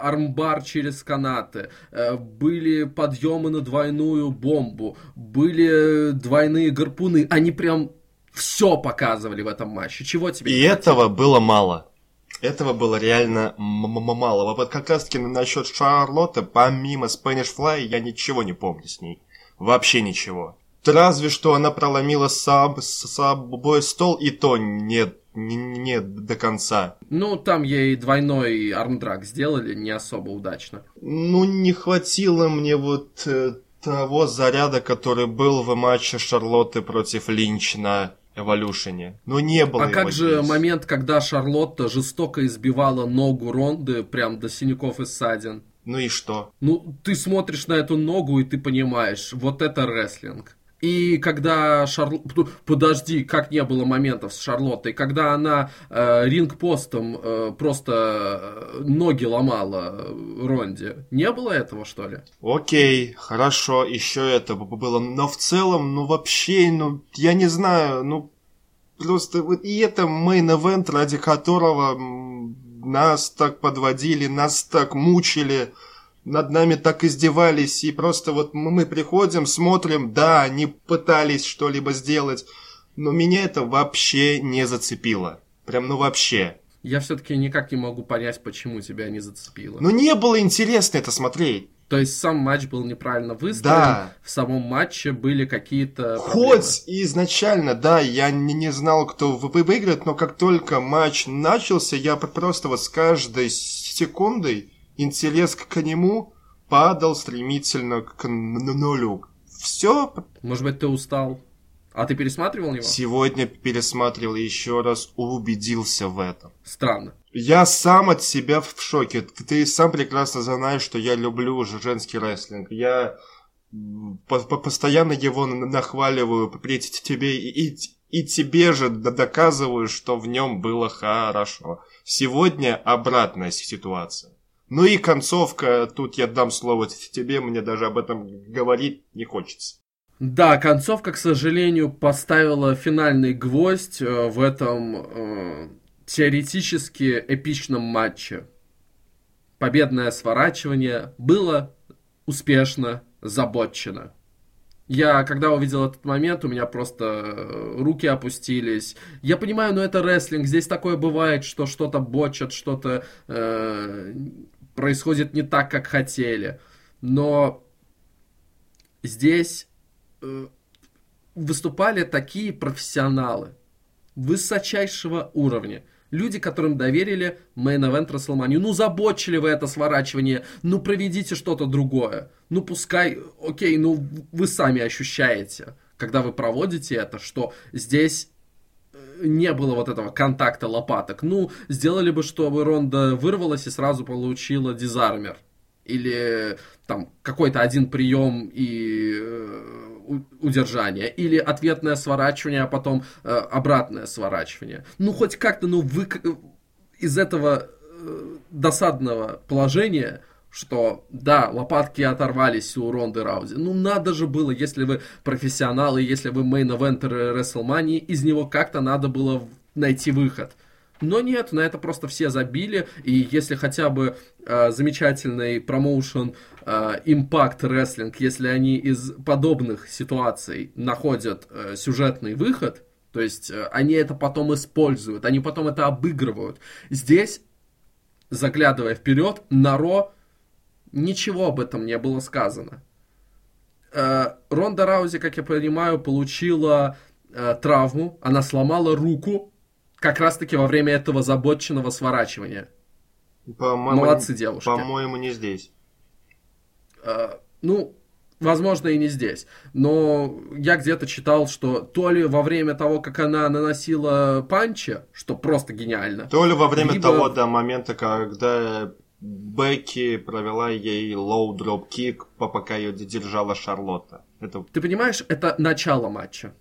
армбар через канаты. Были подъемы на двойную бомбу. Были двойные гарпуны. Они прям все показывали в этом матче. Чего тебе? И этого было мало. Этого было реально мало. Вот как раз таки насчет Шарлотты, помимо Spanish Fly, я ничего не помню с ней. Вообще ничего. Разве что она проломила сам, собой стол, и то нет, не, не до конца. Ну, там ей двойной армдраг сделали не особо удачно. Ну, не хватило мне вот э, того заряда, который был в матче Шарлотты против Линч на Эволюшене. Но не было А как же здесь. момент, когда Шарлотта жестоко избивала ногу Ронды прям до синяков и ссадин? Ну и что? Ну, ты смотришь на эту ногу и ты понимаешь, вот это рестлинг. И когда Шарлот... Подожди, как не было моментов с Шарлоттой, когда она э, ринг-постом э, просто э, ноги ломала Ронде. Не было этого, что ли? Окей, хорошо, еще это было. Но в целом, ну вообще, ну, я не знаю, ну, просто вот и это мейн-эвент, ради которого нас так подводили, нас так мучили над нами так издевались, и просто вот мы приходим, смотрим, да, они пытались что-либо сделать, но меня это вообще не зацепило. Прям, ну вообще. Я все-таки никак не могу понять, почему тебя не зацепило. Ну не было интересно это смотреть. То есть сам матч был неправильно выстроен, да. в самом матче были какие-то Хоть проблемы. изначально, да, я не, не знал, кто выиграет, но как только матч начался, я просто вот с каждой секундой интерес к нему падал стремительно к нулю. Все. Может быть, ты устал? А ты пересматривал его? Сегодня пересматривал еще раз, убедился в этом. Странно. Я сам от себя в шоке. Ты сам прекрасно знаешь, что я люблю женский рестлинг. Я по -по постоянно его нахваливаю при тебе и, и тебе же доказываю, что в нем было хорошо. Сегодня обратная ситуация. Ну и концовка, тут я дам слово тебе, мне даже об этом говорить не хочется. Да, концовка, к сожалению, поставила финальный гвоздь э, в этом э, теоретически эпичном матче. Победное сворачивание было успешно заботчено. Я, когда увидел этот момент, у меня просто э, руки опустились. Я понимаю, но это рестлинг, здесь такое бывает, что что-то бочат, что-то э, происходит не так, как хотели. Но здесь э, выступали такие профессионалы высочайшего уровня. Люди, которым доверили main event WrestleMania. Ну, за botch или это сворачивание, ну, проведите что-то другое. Ну, пускай, окей, ну, вы сами ощущаете, когда вы проводите это, что здесь не было вот этого контакта лопаток. Ну, сделали бы, чтобы Ронда вырвалась и сразу получила Dis-arm-her. Или там какой-то один прием и э, удержание. Или ответное сворачивание, а потом э, обратное сворачивание. Ну, хоть как-то, ну, вы из этого э, досадного положения что да, лопатки оторвались у Ронды Раузи. Ну надо же было, если вы профессионалы, если вы мейн-эвентеры WrestleMania, из него как-то надо было найти выход. Но нет, на это просто все забили, и если хотя бы э, замечательный промоушен э, Impact Wrestling, если они из подобных ситуаций находят э, сюжетный выход, то есть э, они это потом используют, они потом это обыгрывают. Здесь, заглядывая вперед, Наро Ничего об этом не было сказано. Э, Ронда Раузи, как я понимаю, получила э, травму. Она сломала руку как раз-таки во время этого за botch енного сворачивания. Молодцы девушки. По-моему, не здесь. Э, ну, возможно, и не здесь. Но я где-то читал, что то ли во время того, как она наносила punch и, что просто гениально. То ли во время либо... того, до момента, когда Бекки провела ей low dropkick, пока ее держала Шарлотта. Это... Ты понимаешь, это начало матча.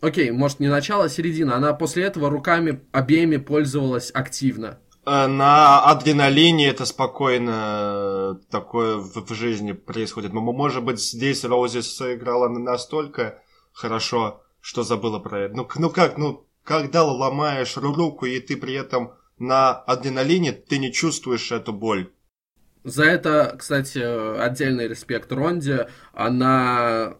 Окей, может не начало, а середина. Она после этого руками обеими пользовалась активно. Э, на адреналине это спокойно э, такое в, в жизни происходит. Может быть, здесь Роузи сыграла настолько хорошо, что забыла про это. Ну, ну как, ну, когда ломаешь руку, и ты при этом на адреналине ты не чувствуешь эту боль. За это, кстати, отдельный респект Ронде. Она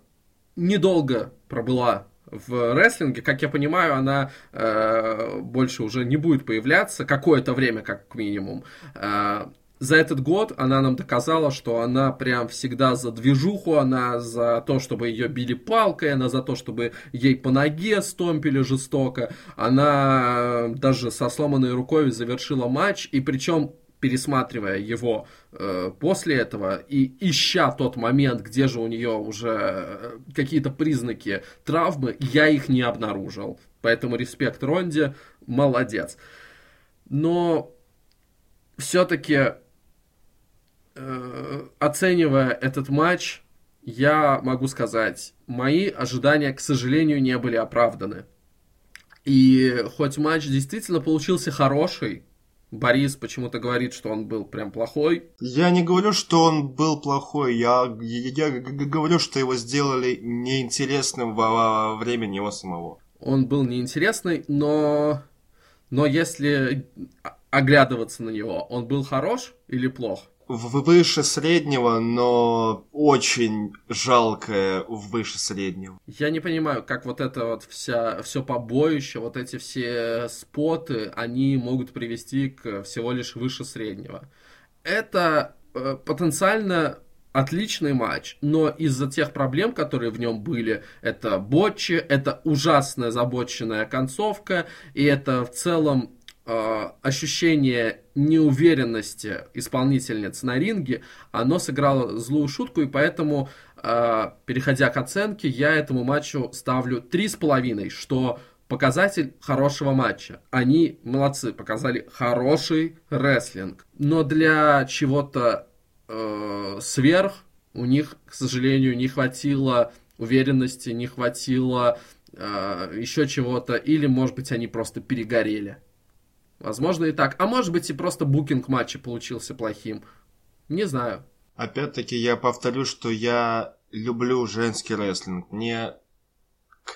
недолго пробыла в рестлинге. Как я понимаю, она э, больше уже не будет появляться какое-то время, как минимум. Э, за этот год она нам доказала, что она прям всегда за движуху, она за то, чтобы ее били палкой, она за то, чтобы ей по ноге стомпили жестоко. Она даже со сломанной рукой завершила матч, и причем пересматривая его э, после этого и ища тот момент, где же у нее уже э, какие-то признаки травмы, я их не обнаружил. Поэтому респект Ронде, молодец. Но все-таки э, оценивая этот матч, я могу сказать, мои ожидания, к сожалению, не были оправданы. И хоть матч действительно получился хороший, Борис почему-то говорит, что он был прям плохой. Я не говорю, что он был плохой. Я, я, я говорю, что его сделали неинтересным во время него самого. Он был неинтересный, но, но если оглядываться на него, он был хорош или плох? Выше среднего, но очень жалкое выше среднего. Я не понимаю, как вот это вот вся, все побоище, вот эти все споты, они могут привести к всего лишь выше среднего. Это э, потенциально отличный матч, но из-за тех проблем, которые в нем были, это ботчи, это ужасная забоченная концовка, и это в целом ощущение неуверенности исполнительниц на ринге, оно сыграло злую шутку, и поэтому, э, переходя к оценке, я этому матчу ставлю 3,5, что показатель хорошего матча. Они молодцы, показали хороший рестлинг. Но для чего-то э, сверх у них, к сожалению, не хватило уверенности, не хватило э, еще чего-то, или, может быть, они просто перегорели. Возможно и так. А может быть и просто букинг матча получился плохим. Не знаю. Опять-таки я повторю, что я люблю женский рестлинг. Мне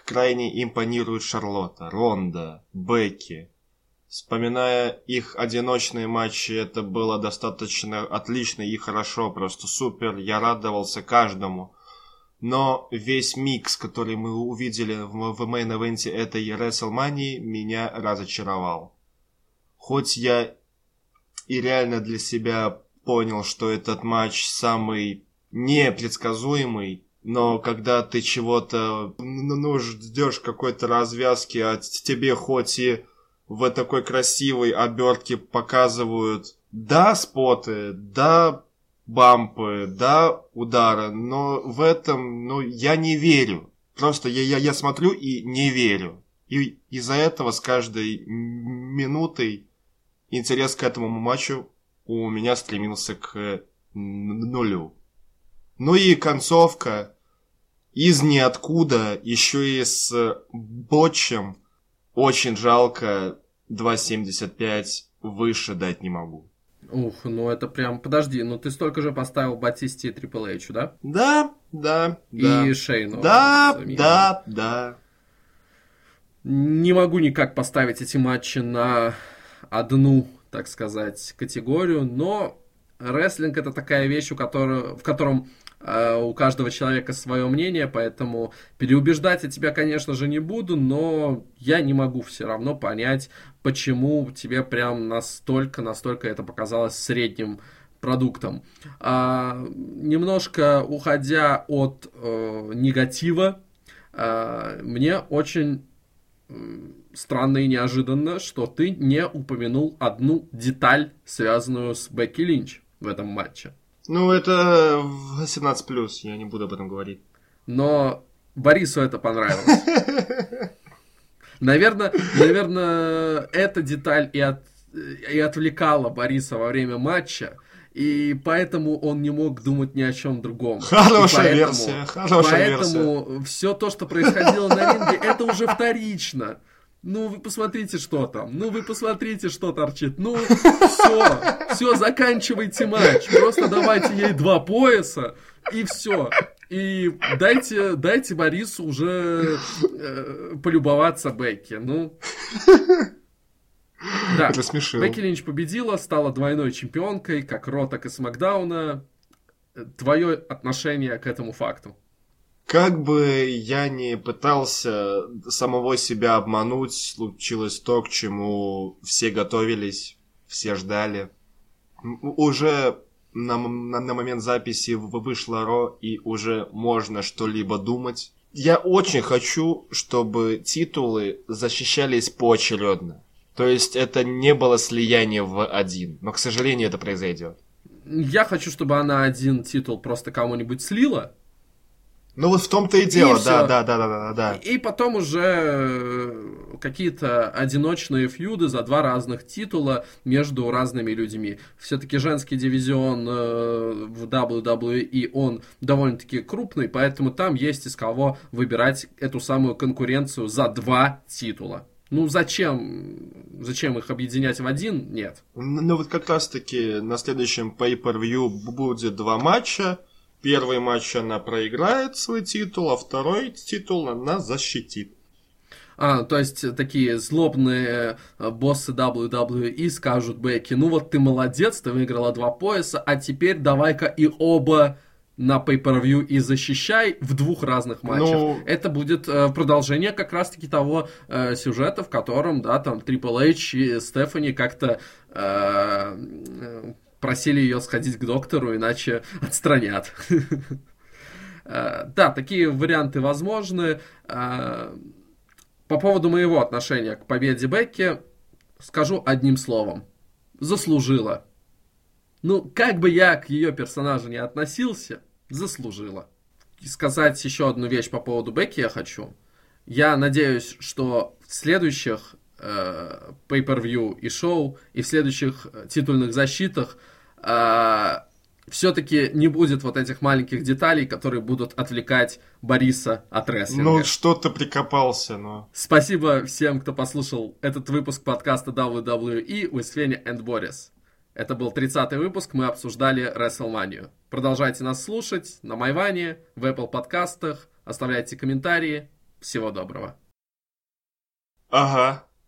крайне импонирует Шарлотта, Ронда, Бекки. Вспоминая их одиночные матчи, это было достаточно отлично и хорошо, просто супер. Я радовался каждому. Но весь микс, который мы увидели в, в мейн-эвенте этой WrestleMania, меня разочаровал хоть я и реально для себя понял, что этот матч самый непредсказуемый, но когда ты чего-то, ну, ждешь какой-то развязки, а тебе хоть и в такой красивой обертке показывают да споты, да бампы, да удары, но в этом, ну, я не верю. Просто я, я, я смотрю и не верю. И из-за этого с каждой минутой интерес к этому матчу у меня стремился к нулю. Ну и концовка из ниоткуда, еще и с ботчем. Очень жалко, 2.75 выше дать не могу. Ух, ну это прям, подожди, ну ты столько же поставил Батисте и Трипл Эйчу, да? Да, да, да. И Шейну. Да, да, да. Не могу никак поставить эти матчи на одну, так сказать, категорию, но рестлинг это такая вещь, у которой, в котором э, у каждого человека свое мнение, поэтому переубеждать я тебя, конечно же, не буду, но я не могу все равно понять, почему тебе прям настолько, настолько это показалось средним продуктом. А, немножко уходя от э, негатива, э, мне очень странно и неожиданно, что ты не упомянул одну деталь, связанную с Бекки Линч в этом матче. Ну, это 18+, я не буду об этом говорить. Но Борису это понравилось. Наверное, наверное, эта деталь и, от, и отвлекала Бориса во время матча, и поэтому он не мог думать ни о чем другом. Хорошая поэтому, версия, хорошая поэтому версия. все то, что происходило на ринге, это уже вторично. Ну, вы посмотрите, что там. Ну, вы посмотрите, что торчит. Ну, все. Все, заканчивайте матч. Просто давайте ей два пояса, и все. И дайте, дайте Борису уже э, полюбоваться Бекки. Ну, да, Рассмешил. Бекки Линч победила, стала двойной чемпионкой, как Ро, так и Смакдауна. Твое отношение к этому факту? Как бы я ни пытался самого себя обмануть, случилось то, к чему все готовились, все ждали. Уже на, на, на момент записи вышло Ро, и уже можно что-либо думать. Я очень хочу, чтобы титулы защищались поочередно. То есть это не было слияние в один, но, к сожалению, это произойдет. Я хочу, чтобы она один титул просто кому-нибудь слила, ну вот в том-то и дело, и да, да, да, да, да, да. И потом уже э, какие-то одиночные фьюды за два разных титула между разными людьми. Все-таки женский дивизион э, в WWE, он довольно-таки крупный, поэтому там есть из кого выбирать эту самую конкуренцию за два титула. Ну зачем? Зачем их объединять в один? Нет. Ну вот как раз таки на следующем pay-per-view будет два матча. Первый матч она проиграет свой титул, а второй титул она защитит. А, то есть такие злобные э, боссы WWE скажут Бекки, ну вот ты молодец, ты выиграла два пояса, а теперь давай-ка и оба на pay-per-view и защищай в двух разных матчах. Ну... Это будет э, продолжение как раз-таки того э, сюжета, в котором, да, там Triple H и Стефани как-то э, просили ее сходить к доктору, иначе отстранят. <laughs> Э, да, такие варианты возможны. Э, по поводу моего отношения к победе Бекки скажу одним словом. Заслужила. Ну, как бы я к ее персонажу не относился, заслужила. И сказать еще одну вещь по поводу Бекки я хочу. Я надеюсь, что в следующих э, pay-per-view и шоу, и в следующих э, титульных защитах э, все-таки не будет вот этих маленьких деталей, которые будут отвлекать Бориса от рестлинга. Ну, что-то прикопался, но... Спасибо всем, кто послушал этот выпуск подкаста WWE with Феня and Boris. Это был 30-й выпуск, мы обсуждали WrestleMania. Продолжайте нас слушать на Майване, в Apple подкастах, оставляйте комментарии. Всего доброго. Ага.